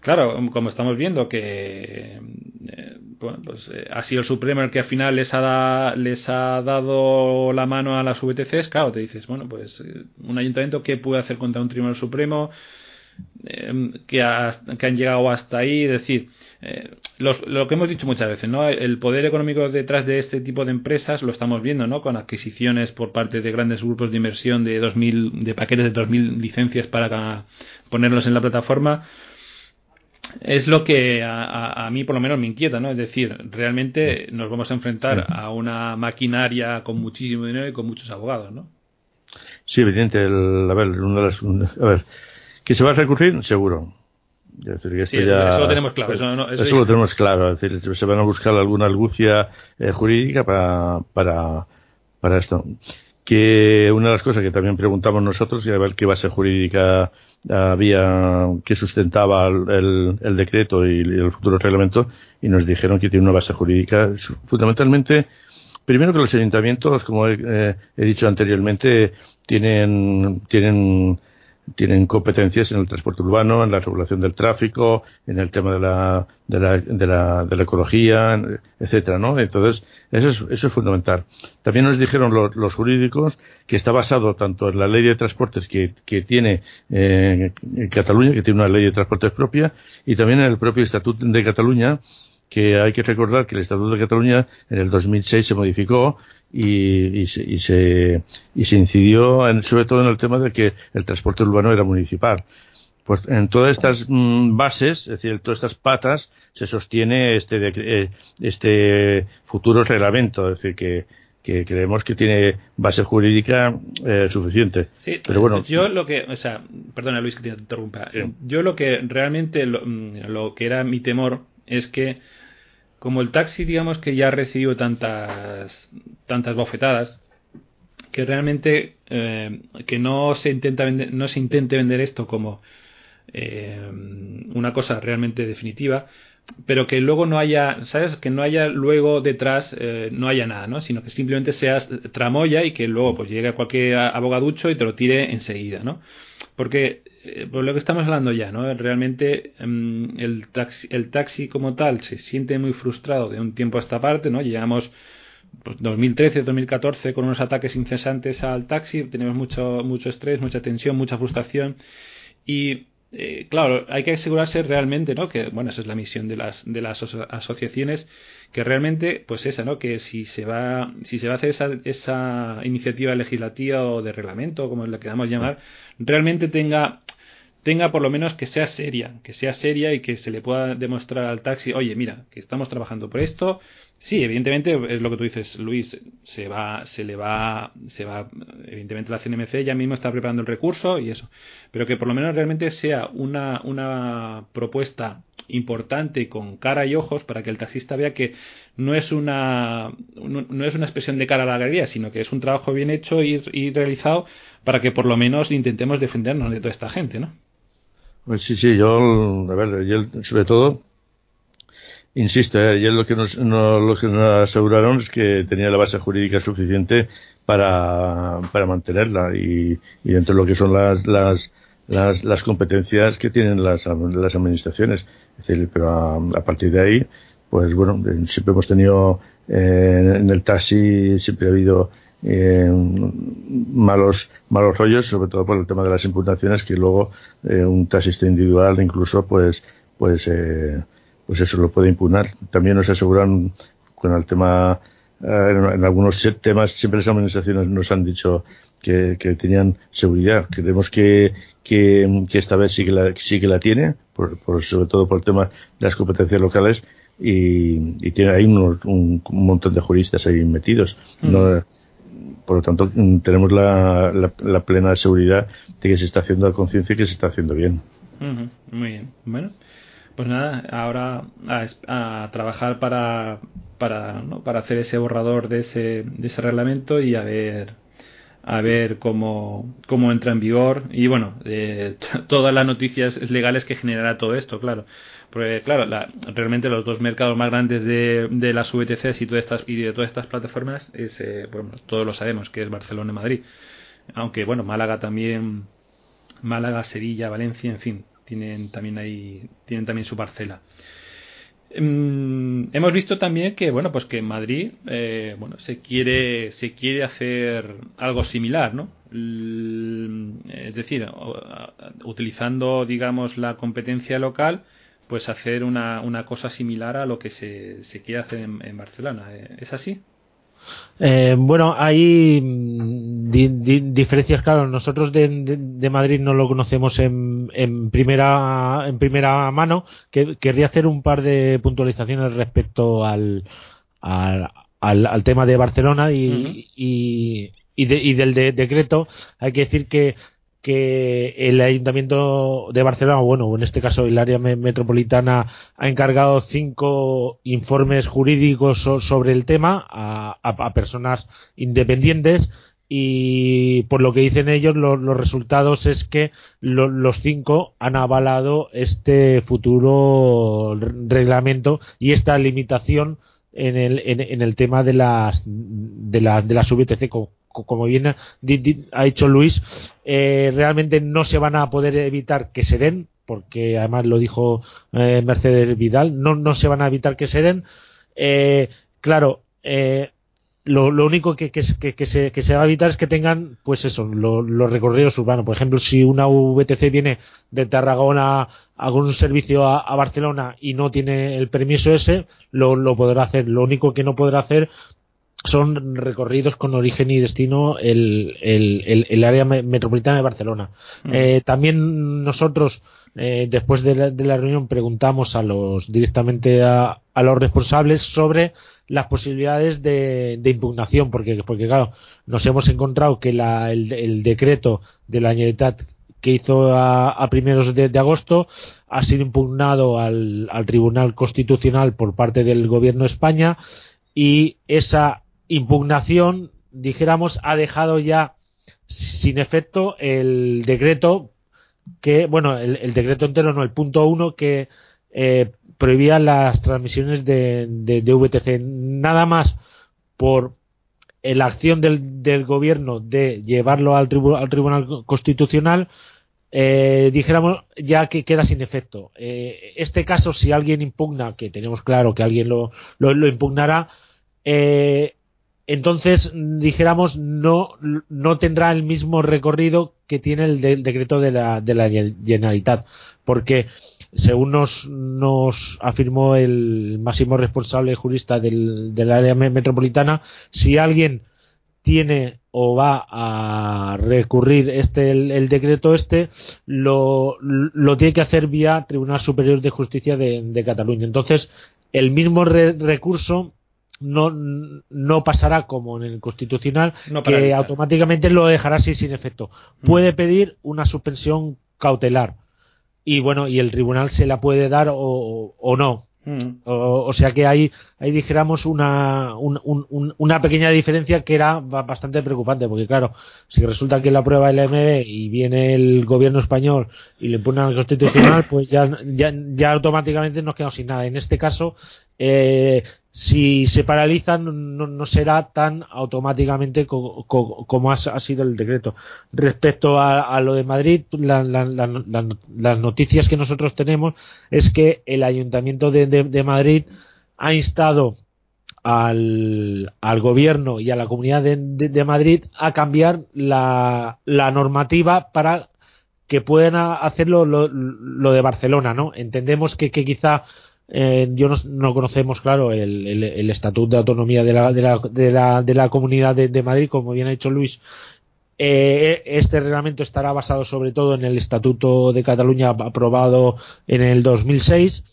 claro, como estamos viendo que, eh, bueno, pues ha sido el Supremo el que al final les ha, les ha dado la mano a las VTCs, claro, te dices, bueno, pues un ayuntamiento, ¿qué puede hacer contra un Tribunal Supremo? que, que han llegado hasta ahí, es decir, eh, lo que hemos dicho muchas veces, ¿no? El poder económico detrás de este tipo de empresas lo estamos viendo, ¿no? Con adquisiciones por parte de grandes grupos de inversión de 2000, de paquetes de 2.000 licencias para ponerlos en la plataforma. Es lo que a, mí por lo menos me inquieta, ¿no? Es decir, realmente nos vamos a enfrentar a una maquinaria con muchísimo dinero y con muchos abogados, ¿no? Sí, evidente. a ver, a ver, que se va a recurrir, seguro eso lo tenemos claro. Eso, lo tenemos claro. Es decir, se van a buscar alguna argucia eh, jurídica para, para, para esto. Que una de las cosas que también preguntamos nosotros era ver qué base jurídica había que sustentaba el, el, decreto y el futuro reglamento y nos dijeron que tiene una base jurídica. Fundamentalmente primero que los ayuntamientos como he, eh, he dicho anteriormente tienen tienen tienen competencias en el transporte urbano, en la regulación del tráfico, en el tema de la, de la, de la, de la ecología, etcétera, ¿no? Entonces, eso es, eso es fundamental. También nos dijeron los, jurídicos que está basado tanto en la ley de transportes que, que tiene eh, Cataluña, que tiene una ley de transportes propia, y también en el propio Estatuto de Cataluña, que hay que recordar que el Estatuto de Cataluña en el 2006 se modificó y, y, se, y, se, y se incidió en, sobre todo en el tema de que el transporte urbano era municipal. Pues en todas estas mm, bases, es decir, en todas estas patas, se sostiene este, eh, este futuro reglamento, es decir, que, que creemos que tiene base jurídica eh, suficiente. Sí, pero bueno. Yo lo que, o sea, perdona Luis que te interrumpa. Yo lo que realmente lo, mm, lo, que era mi temor es que como el taxi digamos que ya ha recibido tantas tantas bofetadas que realmente eh, que no se intenta no se intente vender esto como eh, una cosa realmente definitiva pero que luego no haya sabes que no haya luego detrás eh, no haya nada no sino que simplemente seas tramoya y que luego pues llegue cualquier abogaducho y te lo tire enseguida no porque por lo que estamos hablando ya, ¿no? Realmente em, el, taxi, el taxi como tal se siente muy frustrado de un tiempo a esta parte, ¿no? Llegamos 2013, 2014 con unos ataques incesantes al taxi, tenemos mucho, mucho estrés, mucha tensión, mucha frustración y eh, claro, hay que asegurarse realmente, ¿no? Que, bueno, esa es la misión de las, de las asociaciones, que realmente, pues esa, ¿no? Que si se va, si se va a hacer esa, esa iniciativa legislativa o de reglamento, como la queramos llamar, realmente tenga, tenga por lo menos que sea seria, que sea seria y que se le pueda demostrar al taxi, oye, mira, que estamos trabajando por esto, Sí, evidentemente es lo que tú dices, Luis, se va, se le va, se va, evidentemente la CNMC ya mismo está preparando el recurso y eso, pero que por lo menos realmente sea una, una propuesta importante con cara y ojos para que el taxista vea que no es una, no, es una expresión de cara a la galería, sino que es un trabajo bien hecho y, y realizado para que por lo menos intentemos defendernos de toda esta gente, ¿no? Pues sí, sí, yo, a ver, yo sobre todo Insisto, eh, ayer lo que, nos, lo que nos aseguraron es que tenía la base jurídica suficiente para, para mantenerla y, y dentro de lo que son las, las, las, las competencias que tienen las, las administraciones. Es decir, pero a, partir de ahí, pues bueno, siempre hemos tenido eh, en el taxi, siempre ha habido eh, malos malos rollos, sobre todo por el tema de las imputaciones, que luego eh, un taxista individual incluso pues pues eh, pues eso lo puede impugnar. También nos aseguran con el tema, eh, en, algunos temas, siempre las administraciones nos han dicho que, tenían seguridad. Creemos que, que, esta vez sí que la, sí que la tiene, por, sobre todo por el tema de las competencias locales, y, tiene ahí un, montón de juristas ahí metidos. Por lo tanto, tenemos la, la, plena seguridad de que se está haciendo a conciencia y que se está haciendo bien. Muy bien. Bueno, pues nada, ahora a, trabajar para, para, ¿no? para hacer ese borrador de ese, de ese reglamento y a ver a ver cómo, cómo entra en vigor y bueno, eh, todas las noticias legales que generará todo esto, claro. Porque claro, la, realmente los dos mercados más grandes de, las VTCs y, todas estas, y de todas estas plataformas, es, eh, bueno, todos lo sabemos, que es Barcelona y Madrid. Aunque bueno, Málaga también, Málaga, Sevilla, Valencia, en fin, tienen también ahí tienen también su parcela mm, hemos visto también que bueno pues que en Madrid eh, bueno se quiere se quiere hacer algo similar no es decir utilizando digamos la competencia local pues hacer una, una cosa similar a lo que se, se quiere hacer en Barcelona es así eh, bueno, hay mm, diferencias, claro. Nosotros de, Madrid no lo conocemos en, en, primera en primera mano. Que, querría hacer un par de puntualizaciones respecto al, al, al, tema de Barcelona y, y, y, del decreto. Hay que decir que que el Ayuntamiento de Barcelona, bueno, en este caso el área metropolitana, ha encargado cinco informes jurídicos sobre el tema a, personas independientes y por lo que dicen ellos los resultados es que los cinco han avalado este futuro reglamento y esta limitación en el, en, el tema de las de, la, de las como bien ha dicho Luis, eh, realmente no se van a poder evitar que se den, porque además lo dijo eh, Mercedes Vidal, no, no se van a evitar que se den. Eh, claro, lo, lo, único que, que, que, se, que, se, va a evitar es que tengan, pues eso, los recorridos urbanos. Por ejemplo, si una VTC viene de Tarragona a algún servicio a, a, Barcelona y no tiene el permiso ese, lo, lo podrá hacer. Lo único que no podrá hacer son recorridos con origen y destino el, el, el, área metropolitana de Barcelona. Mm. Eh, también nosotros, eh, después de la, de la, reunión, preguntamos a los directamente a, a, los responsables sobre las posibilidades de, de, impugnación, porque, porque claro, nos hemos encontrado que la, el, el decreto de la Generalitat que hizo a, a primeros de, de, agosto ha sido impugnado al, al Tribunal Constitucional por parte del Gobierno de España y esa impugnación, dijéramos, ha dejado ya sin efecto el decreto que, bueno, el, decreto entero, no, el punto uno que eh, prohibía las transmisiones de, de, VTC. Nada más por la acción del, gobierno de llevarlo al, al Tribunal Constitucional, eh, dijéramos ya que queda sin efecto. Eh, este caso, si alguien impugna, que tenemos claro que alguien lo, lo, impugnará, eh, entonces dijéramos no, no tendrá el mismo recorrido que tiene el decreto de la, de la Generalitat, porque según nos, nos afirmó el máximo responsable jurista del, del área metropolitana, si alguien tiene o va a recurrir este el, decreto este lo, lo, tiene que hacer vía Tribunal Superior de Justicia de, Cataluña. Entonces el mismo recurso no, no pasará como en el constitucional que automáticamente lo dejará así sin efecto mm. puede pedir una suspensión cautelar y bueno y el tribunal se la puede dar o, o no Mm. O, sea que ahí, ahí dijéramos una, una pequeña diferencia que era bastante preocupante, porque claro, si resulta que la prueba el MB y viene el gobierno español y le pone al constitucional, pues ya, ya, ya automáticamente nos quedamos sin nada. En este caso, eh, si se paralizan no, será tan automáticamente como ha, sido el decreto. Respecto a, lo de Madrid, las noticias que nosotros tenemos es que el Ayuntamiento de, Madrid ha instado al, gobierno y a la comunidad de, Madrid a cambiar la, normativa para que puedan hacerlo lo, lo, de Barcelona, ¿no? Entendemos que quizá eh, yo no, conocemos, claro, el, el, estatuto de autonomía de la, de la, de la, de la Comunidad de, Madrid, como bien ha dicho Luis. Eh, este reglamento estará basado sobre todo en el Estatuto de Cataluña aprobado en el 2006.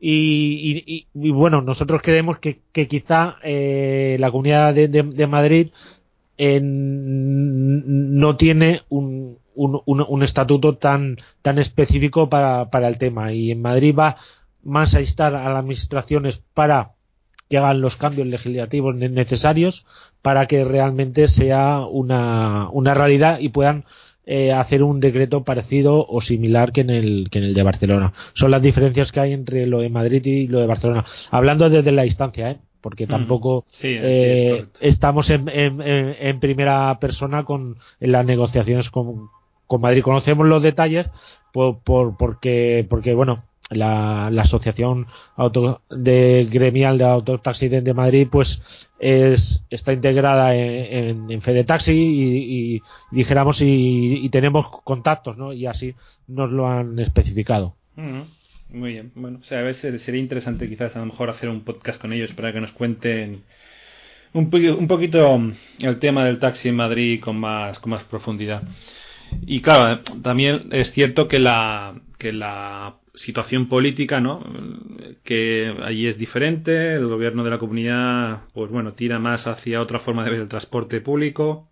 Y, y, bueno, nosotros creemos que, quizá eh, la Comunidad de, de Madrid no tiene un, un, un, estatuto tan, tan específico para, para el tema. Y en Madrid va más a instar a las administraciones para que hagan los cambios legislativos necesarios para que realmente sea una, una realidad y puedan eh, hacer un decreto parecido o similar que en el que en el de Barcelona. Son las diferencias que hay entre lo de Madrid y lo de Barcelona. Hablando desde la distancia, ¿eh? porque tampoco eh, estamos en, en, primera persona con en las negociaciones con, con Madrid. Conocemos los detalles por, por, porque, porque bueno, la, asociación auto, de gremial de autotaxi de, Madrid pues es, está integrada en, en, Fede Taxi y, dijéramos y, tenemos contactos ¿no? y así nos lo han especificado. Muy bien. Bueno o sería interesante quizás a lo mejor hacer un podcast con ellos para que nos cuenten un, un poquito el tema del taxi en Madrid con más con más profundidad. Y claro también es cierto que la que la situación política, ¿no? Que allí es diferente, el gobierno de la comunidad, pues bueno, tira más hacia otra forma de ver el transporte público.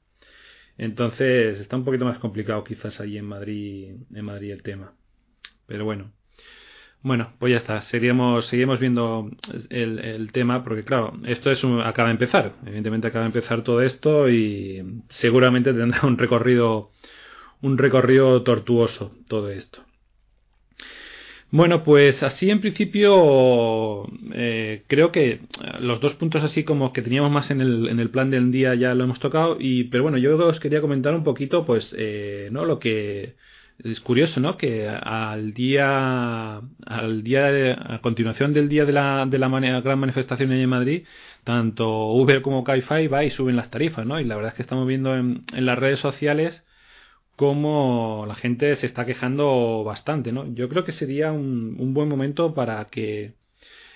Entonces está un poquito más complicado quizás allí en Madrid, en Madrid el tema. Pero bueno. Bueno, pues ya está. Seguiremos, seguiremos viendo el, el tema porque claro, esto es acaba de empezar. Evidentemente acaba de empezar todo esto y seguramente tendrá un recorrido un recorrido tortuoso todo esto. Bueno, pues así en principio eh, creo que los dos puntos así como que teníamos más en el, en el plan del día ya lo hemos tocado y pero bueno yo os quería comentar un poquito pues eh, no lo que es curioso no que al día al día de, a continuación del día de la de la gran manifestación en Madrid tanto Uber como Cabify va y suben las tarifas no y la verdad es que estamos viendo en, en las redes sociales como la gente se está quejando bastante, ¿no? Yo creo que sería un, un buen momento para que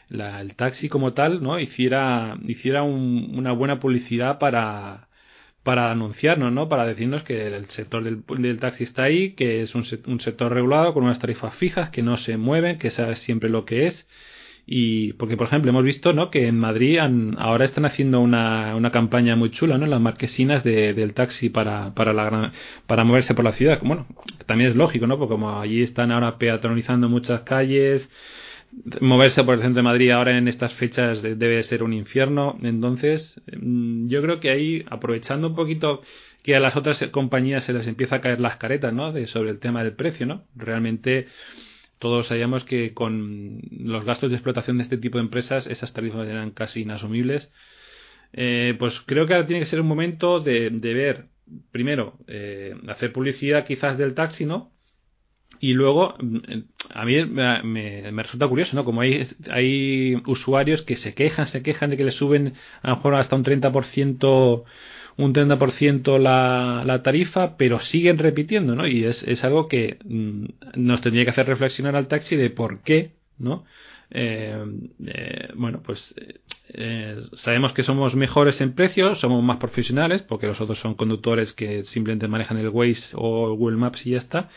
la, el taxi como tal, ¿no? Hiciera, hiciera una buena publicidad para, anunciarnos, ¿no? Para decirnos que el sector del, del taxi está ahí, que es un, un, sector regulado con unas tarifas fijas, que no se mueven, que sabe siempre lo que es y porque, por ejemplo, hemos visto ¿no? que en Madrid ahora están haciendo una, una campaña muy chula, ¿no? Las marquesinas de, del taxi para, para, la, para moverse por la ciudad. Bueno, también es lógico, ¿no? Porque como allí están ahora peatonalizando muchas calles, moverse por el centro de Madrid ahora en estas fechas debe ser un infierno. Entonces, mm, yo creo que ahí, aprovechando un poquito que a las otras compañías se les empieza a caer las caretas, ¿no? De, sobre el tema del precio, ¿no? Realmente todos sabíamos que con los gastos de explotación de este tipo de empresas esas tarifas eran casi inasumibles. Eh, pues creo que ahora tiene que ser un momento de, ver, primero, eh, hacer publicidad quizás del taxi, ¿no? Y luego, a mí me, me, resulta curioso, ¿no? Como hay, hay usuarios que se quejan, se quejan de que le suben a lo mejor hasta un 30%, un 30% la, tarifa, pero siguen repitiendo, ¿no? Y es, es algo que mm, nos tendría que hacer reflexionar al taxi de por qué, ¿no? Eh, eh, bueno, pues eh, sabemos que somos mejores en precios, somos más profesionales, porque los otros son conductores que simplemente manejan el Waze o el Google Maps y ya está.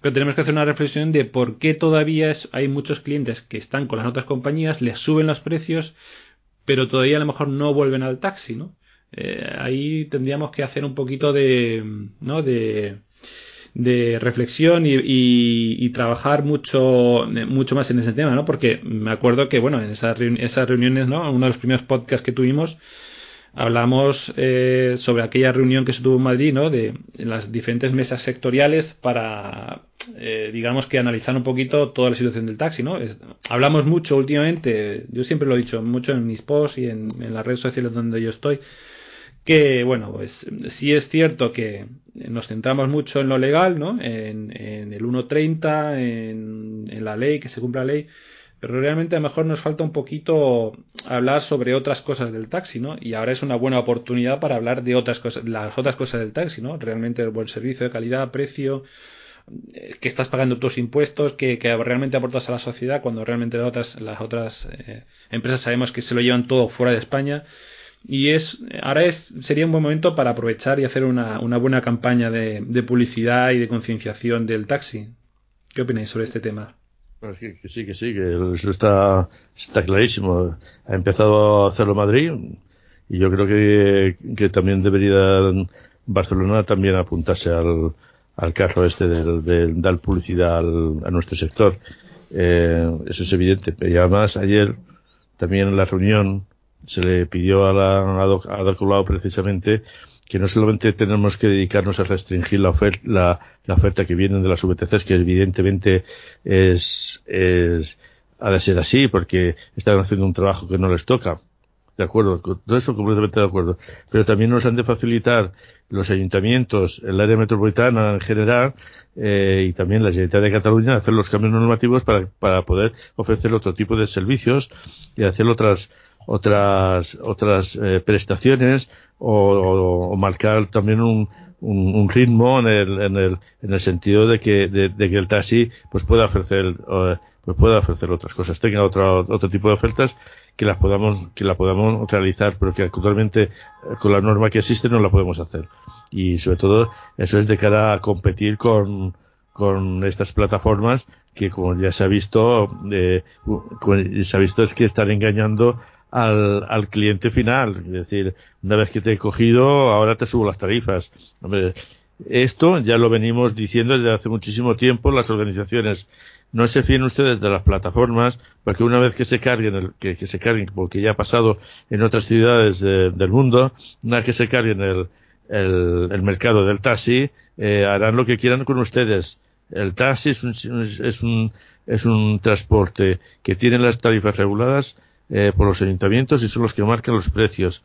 Pero tenemos que hacer una reflexión de por qué todavía hay muchos clientes que están con las otras compañías, les suben los precios, pero todavía a lo mejor no vuelven al taxi, ¿no? Ahí tendríamos que hacer un poquito de, ¿no? de, de reflexión y, trabajar mucho, mucho más en ese tema, ¿no? Porque me acuerdo que, bueno, en esas, esas reuniones, ¿no? Uno de los primeros podcasts que tuvimos, hablamos eh, sobre aquella reunión que se tuvo en Madrid, ¿no? De las diferentes mesas sectoriales para, eh, digamos que analizar un poquito toda la situación del taxi, ¿no? hablamos mucho últimamente, yo siempre lo he dicho, mucho en mis posts y en las redes sociales donde yo estoy, que bueno, pues sí es cierto que nos centramos mucho en lo legal, ¿no? En, en el 1.30, en, en la ley, que se cumpla la ley, pero realmente a lo mejor nos falta un poquito hablar sobre otras cosas del taxi, ¿no? Y ahora es una buena oportunidad para hablar de otras cosas, las otras cosas del taxi, ¿no? Realmente el buen servicio de calidad, precio, eh, que estás pagando tus impuestos, que, que, realmente aportas a la sociedad, cuando realmente las otras, las otras eh, empresas sabemos que se lo llevan todo fuera de España y es ahora es sería un buen momento para aprovechar y hacer una, una buena campaña de, de, publicidad y de concienciación del taxi. ¿Qué opináis sobre este tema? que, sí, que sí, que eso está, está clarísimo. Ha empezado a hacerlo Madrid y yo creo que, que también debería Barcelona también apuntarse al, al carro este de, dar publicidad a nuestro sector. Eh, eso es evidente. Y además ayer también en la reunión se le pidió a la a precisamente que no solamente tenemos que dedicarnos a restringir la oferta, la, oferta que viene de las VTCs, que evidentemente es, ha de ser así, porque están haciendo un trabajo que no les toca. De acuerdo, todo eso completamente de acuerdo. Pero también nos han de facilitar los ayuntamientos, el área metropolitana en general, eh, y también la Generalitat de Cataluña, hacer los cambios normativos para, para poder ofrecer otro tipo de servicios y hacer otras, otras otras eh, prestaciones o, marcar también un, un, ritmo en el, en el, en el sentido de que, de, que el taxi pues pueda ofrecer pues pueda ofrecer otras cosas tenga otro, otro tipo de ofertas que las podamos que la podamos realizar pero que actualmente eh, con la norma que existe no la podemos hacer. Y sobre todo eso es de cara a competir con con estas plataformas que como ya se ha visto eh, se ha visto es que están engañando al, al cliente final. Es decir, una vez que te he cogido, ahora te subo las tarifas. Esto ya lo venimos diciendo desde hace muchísimo tiempo las organizaciones. No se fíen ustedes de las plataformas, porque una vez que se carguen, el, que, que, se carguen, porque ya ha pasado en otras ciudades del mundo, una vez que se carguen el, el, el mercado del taxi, eh, harán lo que quieran con ustedes. El taxi es un, es un, es un transporte que tiene las tarifas reguladas eh, por los ayuntamientos y son los que marcan los precios.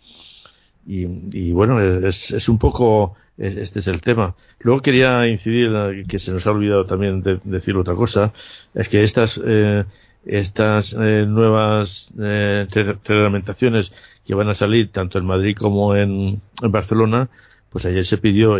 Y, y bueno, es, es, un poco, este es el tema. Luego quería incidir, que se nos ha olvidado también de, decir otra cosa, es que estas, eh, estas eh, nuevas eh, reglamentaciones que van a salir tanto en Madrid como en, en Barcelona, pues ayer se pidió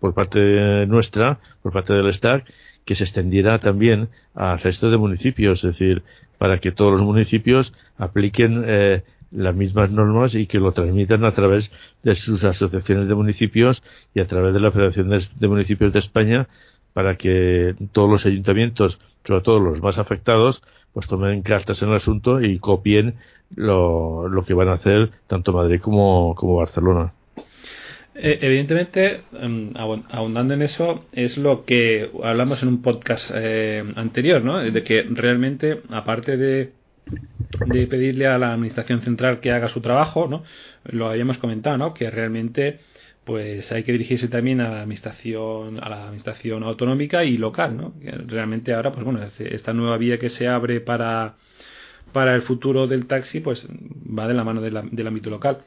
por parte nuestra, por parte del STAC, que se extendiera también al resto de municipios, es decir, para que todos los municipios apliquen eh, las mismas normas y que lo transmitan a través de sus asociaciones de municipios y a través de la Federación de, Municipios de España para que todos los ayuntamientos, sobre todo los más afectados, pues tomen cartas en el asunto y copien lo, que van a hacer tanto Madrid como Barcelona. Eh, evidentemente, em, ahondando en eso, es lo que hablamos en un podcast eh, anterior, ¿no? De que realmente, aparte de, de pedirle a la Administración Central que haga su trabajo, ¿no? Lo habíamos comentado, ¿no? Que realmente pues hay que dirigirse también a la administración a la administración autonómica y local no realmente ahora pues bueno esta nueva vía que se abre para para el futuro del taxi pues va de la mano del ámbito local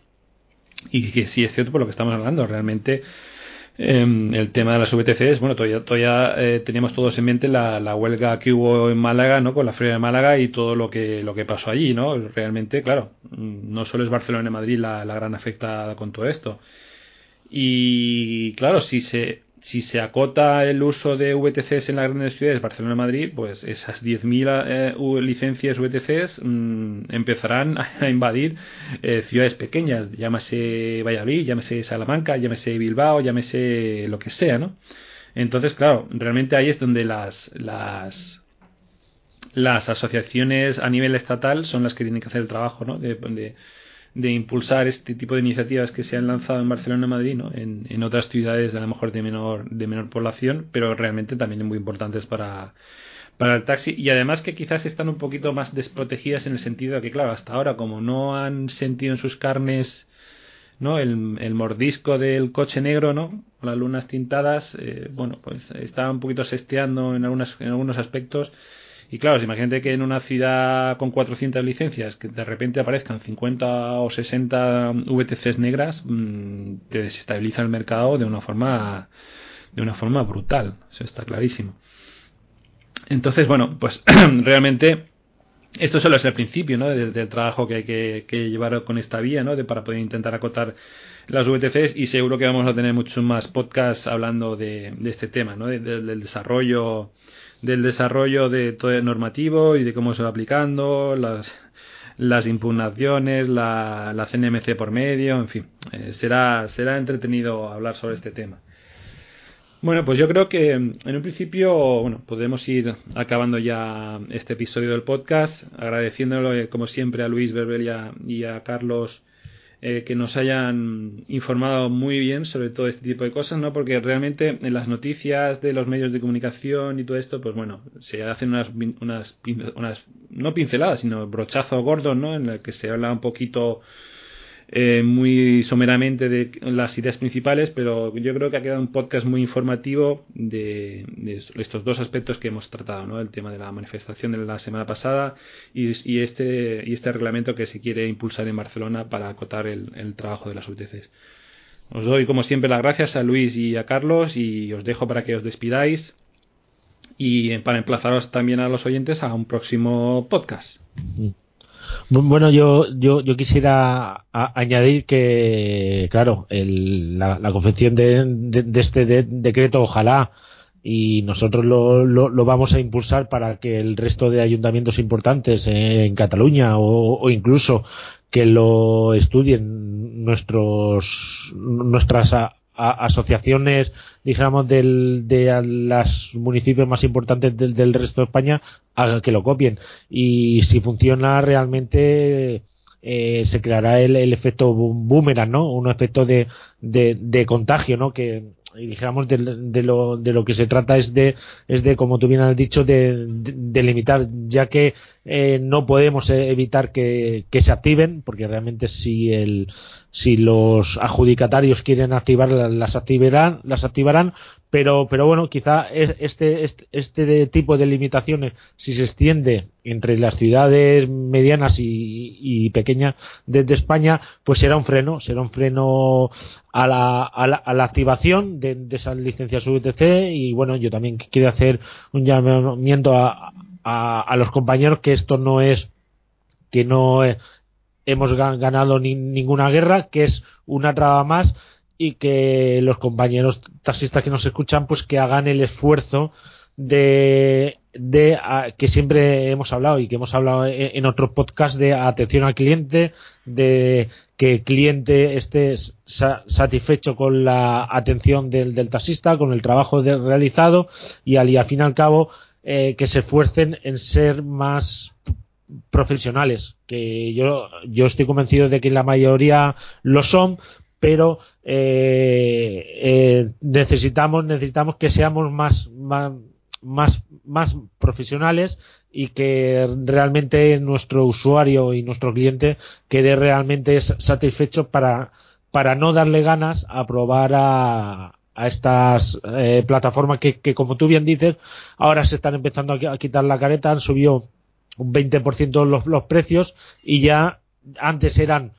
y que sí es cierto por lo que estamos hablando, realmente Em, el tema de las VTCs, bueno, todavía, todavía eh, teníamos todos en mente la, la, huelga que hubo en Málaga, ¿no? Con la Feria de Málaga y todo lo que, lo que pasó allí, ¿no? Realmente, claro, no solo es Barcelona y Madrid la, la gran afectada con todo esto. Y claro, si se, si se acota el uso de VTCs en las grandes ciudades, Barcelona y Madrid, pues esas 10.000 eh, licencias VTCs mm, empezarán a invadir eh, ciudades pequeñas, llámese Valladolid, llámese Salamanca, llámese Bilbao, llámese lo que sea, ¿no? Entonces, claro, realmente ahí es donde las, las, las asociaciones a nivel estatal son las que tienen que hacer el trabajo, ¿no? de impulsar este tipo de iniciativas que se han lanzado en Barcelona y Madrid, ¿no? en, en, otras ciudades a lo mejor de menor, de menor población, pero realmente también muy importantes para, para el taxi y además que quizás están un poquito más desprotegidas en el sentido de que, claro, hasta ahora como no han sentido en sus carnes ¿no? el, el mordisco del coche negro, ¿no? las lunas tintadas, eh, bueno, pues está un poquito sesteando en, algunas, en algunos aspectos y claro, imagínate que en una ciudad con 400 licencias, que de repente aparezcan 50 o 60 VTCs negras, mm, te desestabiliza el mercado de una forma de una forma brutal. Eso está clarísimo. Entonces, bueno, pues realmente esto solo es el principio ¿no? del, trabajo que hay que, llevar con esta vía ¿no? de, para poder intentar acotar las VTCs y seguro que vamos a tener muchos más podcasts hablando de, este tema, ¿no? del desarrollo del desarrollo de todo el normativo y de cómo se va aplicando, las, las impugnaciones, la, la CNMC por medio, en fin, eh, será, será entretenido hablar sobre este tema. Bueno, pues yo creo que en un principio, bueno, podemos ir acabando ya este episodio del podcast, agradeciéndolo como siempre a Luis Berbel y a Carlos eh, que nos hayan informado muy bien sobre todo este tipo de cosas, ¿no? Porque realmente en las noticias de los medios de comunicación y todo esto, pues bueno, se hacen unas, unas, unas no pinceladas, sino brochazos gordos, ¿no? En el que se habla un poquito eh, muy someramente de las ideas principales, pero yo creo que ha quedado un podcast muy informativo de, estos dos aspectos que hemos tratado, ¿no? El tema de la manifestación de la semana pasada y, este y este reglamento que se quiere impulsar en Barcelona para acotar el, trabajo de las UTCs. Os doy, como siempre, las gracias a Luis y a Carlos y os dejo para que os despidáis y para emplazaros también a los oyentes a un próximo podcast. Mm. Bueno, yo, yo, yo quisiera añadir que, claro, la, confección de, este decreto, ojalá, y nosotros lo, lo, vamos a impulsar para que el resto de ayuntamientos importantes en Cataluña o, incluso que lo estudien nuestros nuestras asociaciones, dijéramos, del, de los municipios más importantes del, resto de España, haga que lo copien. Y si funciona realmente, eh, se creará el, el, efecto boomerang, ¿no? Un efecto de, de, contagio, ¿no? Que, dijéramos de, lo, de lo que se trata es de, es de como tú bien has dicho, de, de limitar, ya que eh, no podemos evitar que, que, se activen, porque realmente si el, si los adjudicatarios quieren activar las activarán, las activarán, pero, pero bueno, quizá este, este, este tipo de limitaciones, si se extiende entre las ciudades medianas y, pequeñas de, España, pues será un freno, será un freno a la, a la, a la activación de, de, esas licencias UTC y bueno, yo también quiero hacer un llamamiento a, a, a los compañeros que esto no es que no hemos ganado ni, ninguna guerra, que es una traba más y que los compañeros taxistas que nos escuchan pues que hagan el esfuerzo de, de que siempre hemos hablado y que hemos hablado en, otros podcasts de atención al cliente, de que el cliente esté satisfecho con la atención del, del taxista, con el trabajo realizado y al, y al fin y al cabo eh, que se esfuercen en ser más profesionales, que yo, yo estoy convencido de que la mayoría lo son, pero eh, eh, necesitamos necesitamos que seamos más, más más más profesionales y que realmente nuestro usuario y nuestro cliente quede realmente satisfecho para para no darle ganas a probar a, estas eh, plataformas que, que, como tú bien dices ahora se están empezando a, quitar la careta han subido un 20% los, los precios y ya antes eran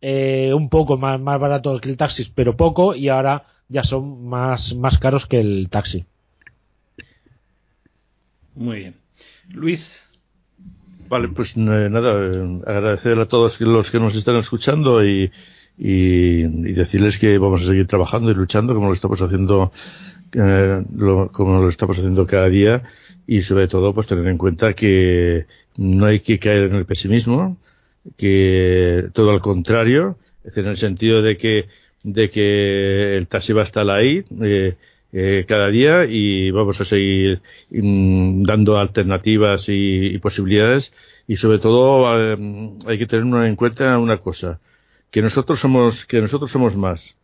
eh, un poco más, más barato que el taxi, pero poco, y ahora ya son más, más caros que el taxi. Muy bien. Luis. Vale, pues nada, agradecer a todos los que nos están escuchando y, y, decirles que vamos a seguir trabajando y luchando como lo estamos haciendo eh, como lo estamos haciendo cada día y sobre todo pues tener en cuenta que no hay que caer en el pesimismo que todo al contrario es en el sentido de que de que el taxi va a estar ahí eh, eh, cada día y vamos a seguir mm, dando alternativas y, posibilidades y sobre todo hay que tener en cuenta una cosa que nosotros somos que nosotros somos más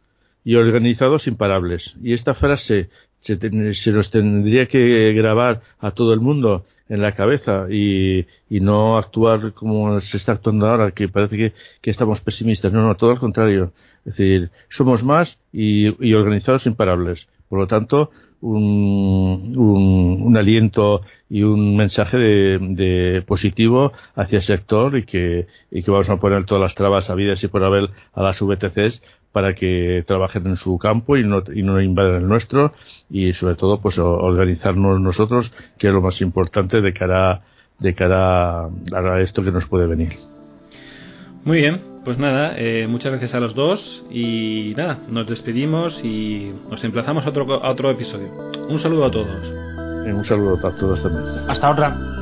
y organizados imparables. Y esta frase se, se, nos tendría que grabar a todo el mundo en la cabeza y, y, no actuar como se está actuando ahora, que parece que, que, estamos pesimistas. No, no, todo al contrario. Es decir, somos más y, y organizados imparables. Por lo tanto, un, un, aliento y un mensaje de, de, positivo hacia el sector y que, y que vamos a poner todas las trabas habidas y por haber a las VTCs para que trabajen en su campo y no, y no invadan el nuestro y sobre todo pues organizarnos nosotros que es lo más importante de cara de cara a esto que nos puede venir. Muy bien pues nada eh, muchas gracias a los dos y nada nos despedimos y nos emplazamos a otro a otro episodio. Un saludo a todos. Un saludo a todos también. Hasta otra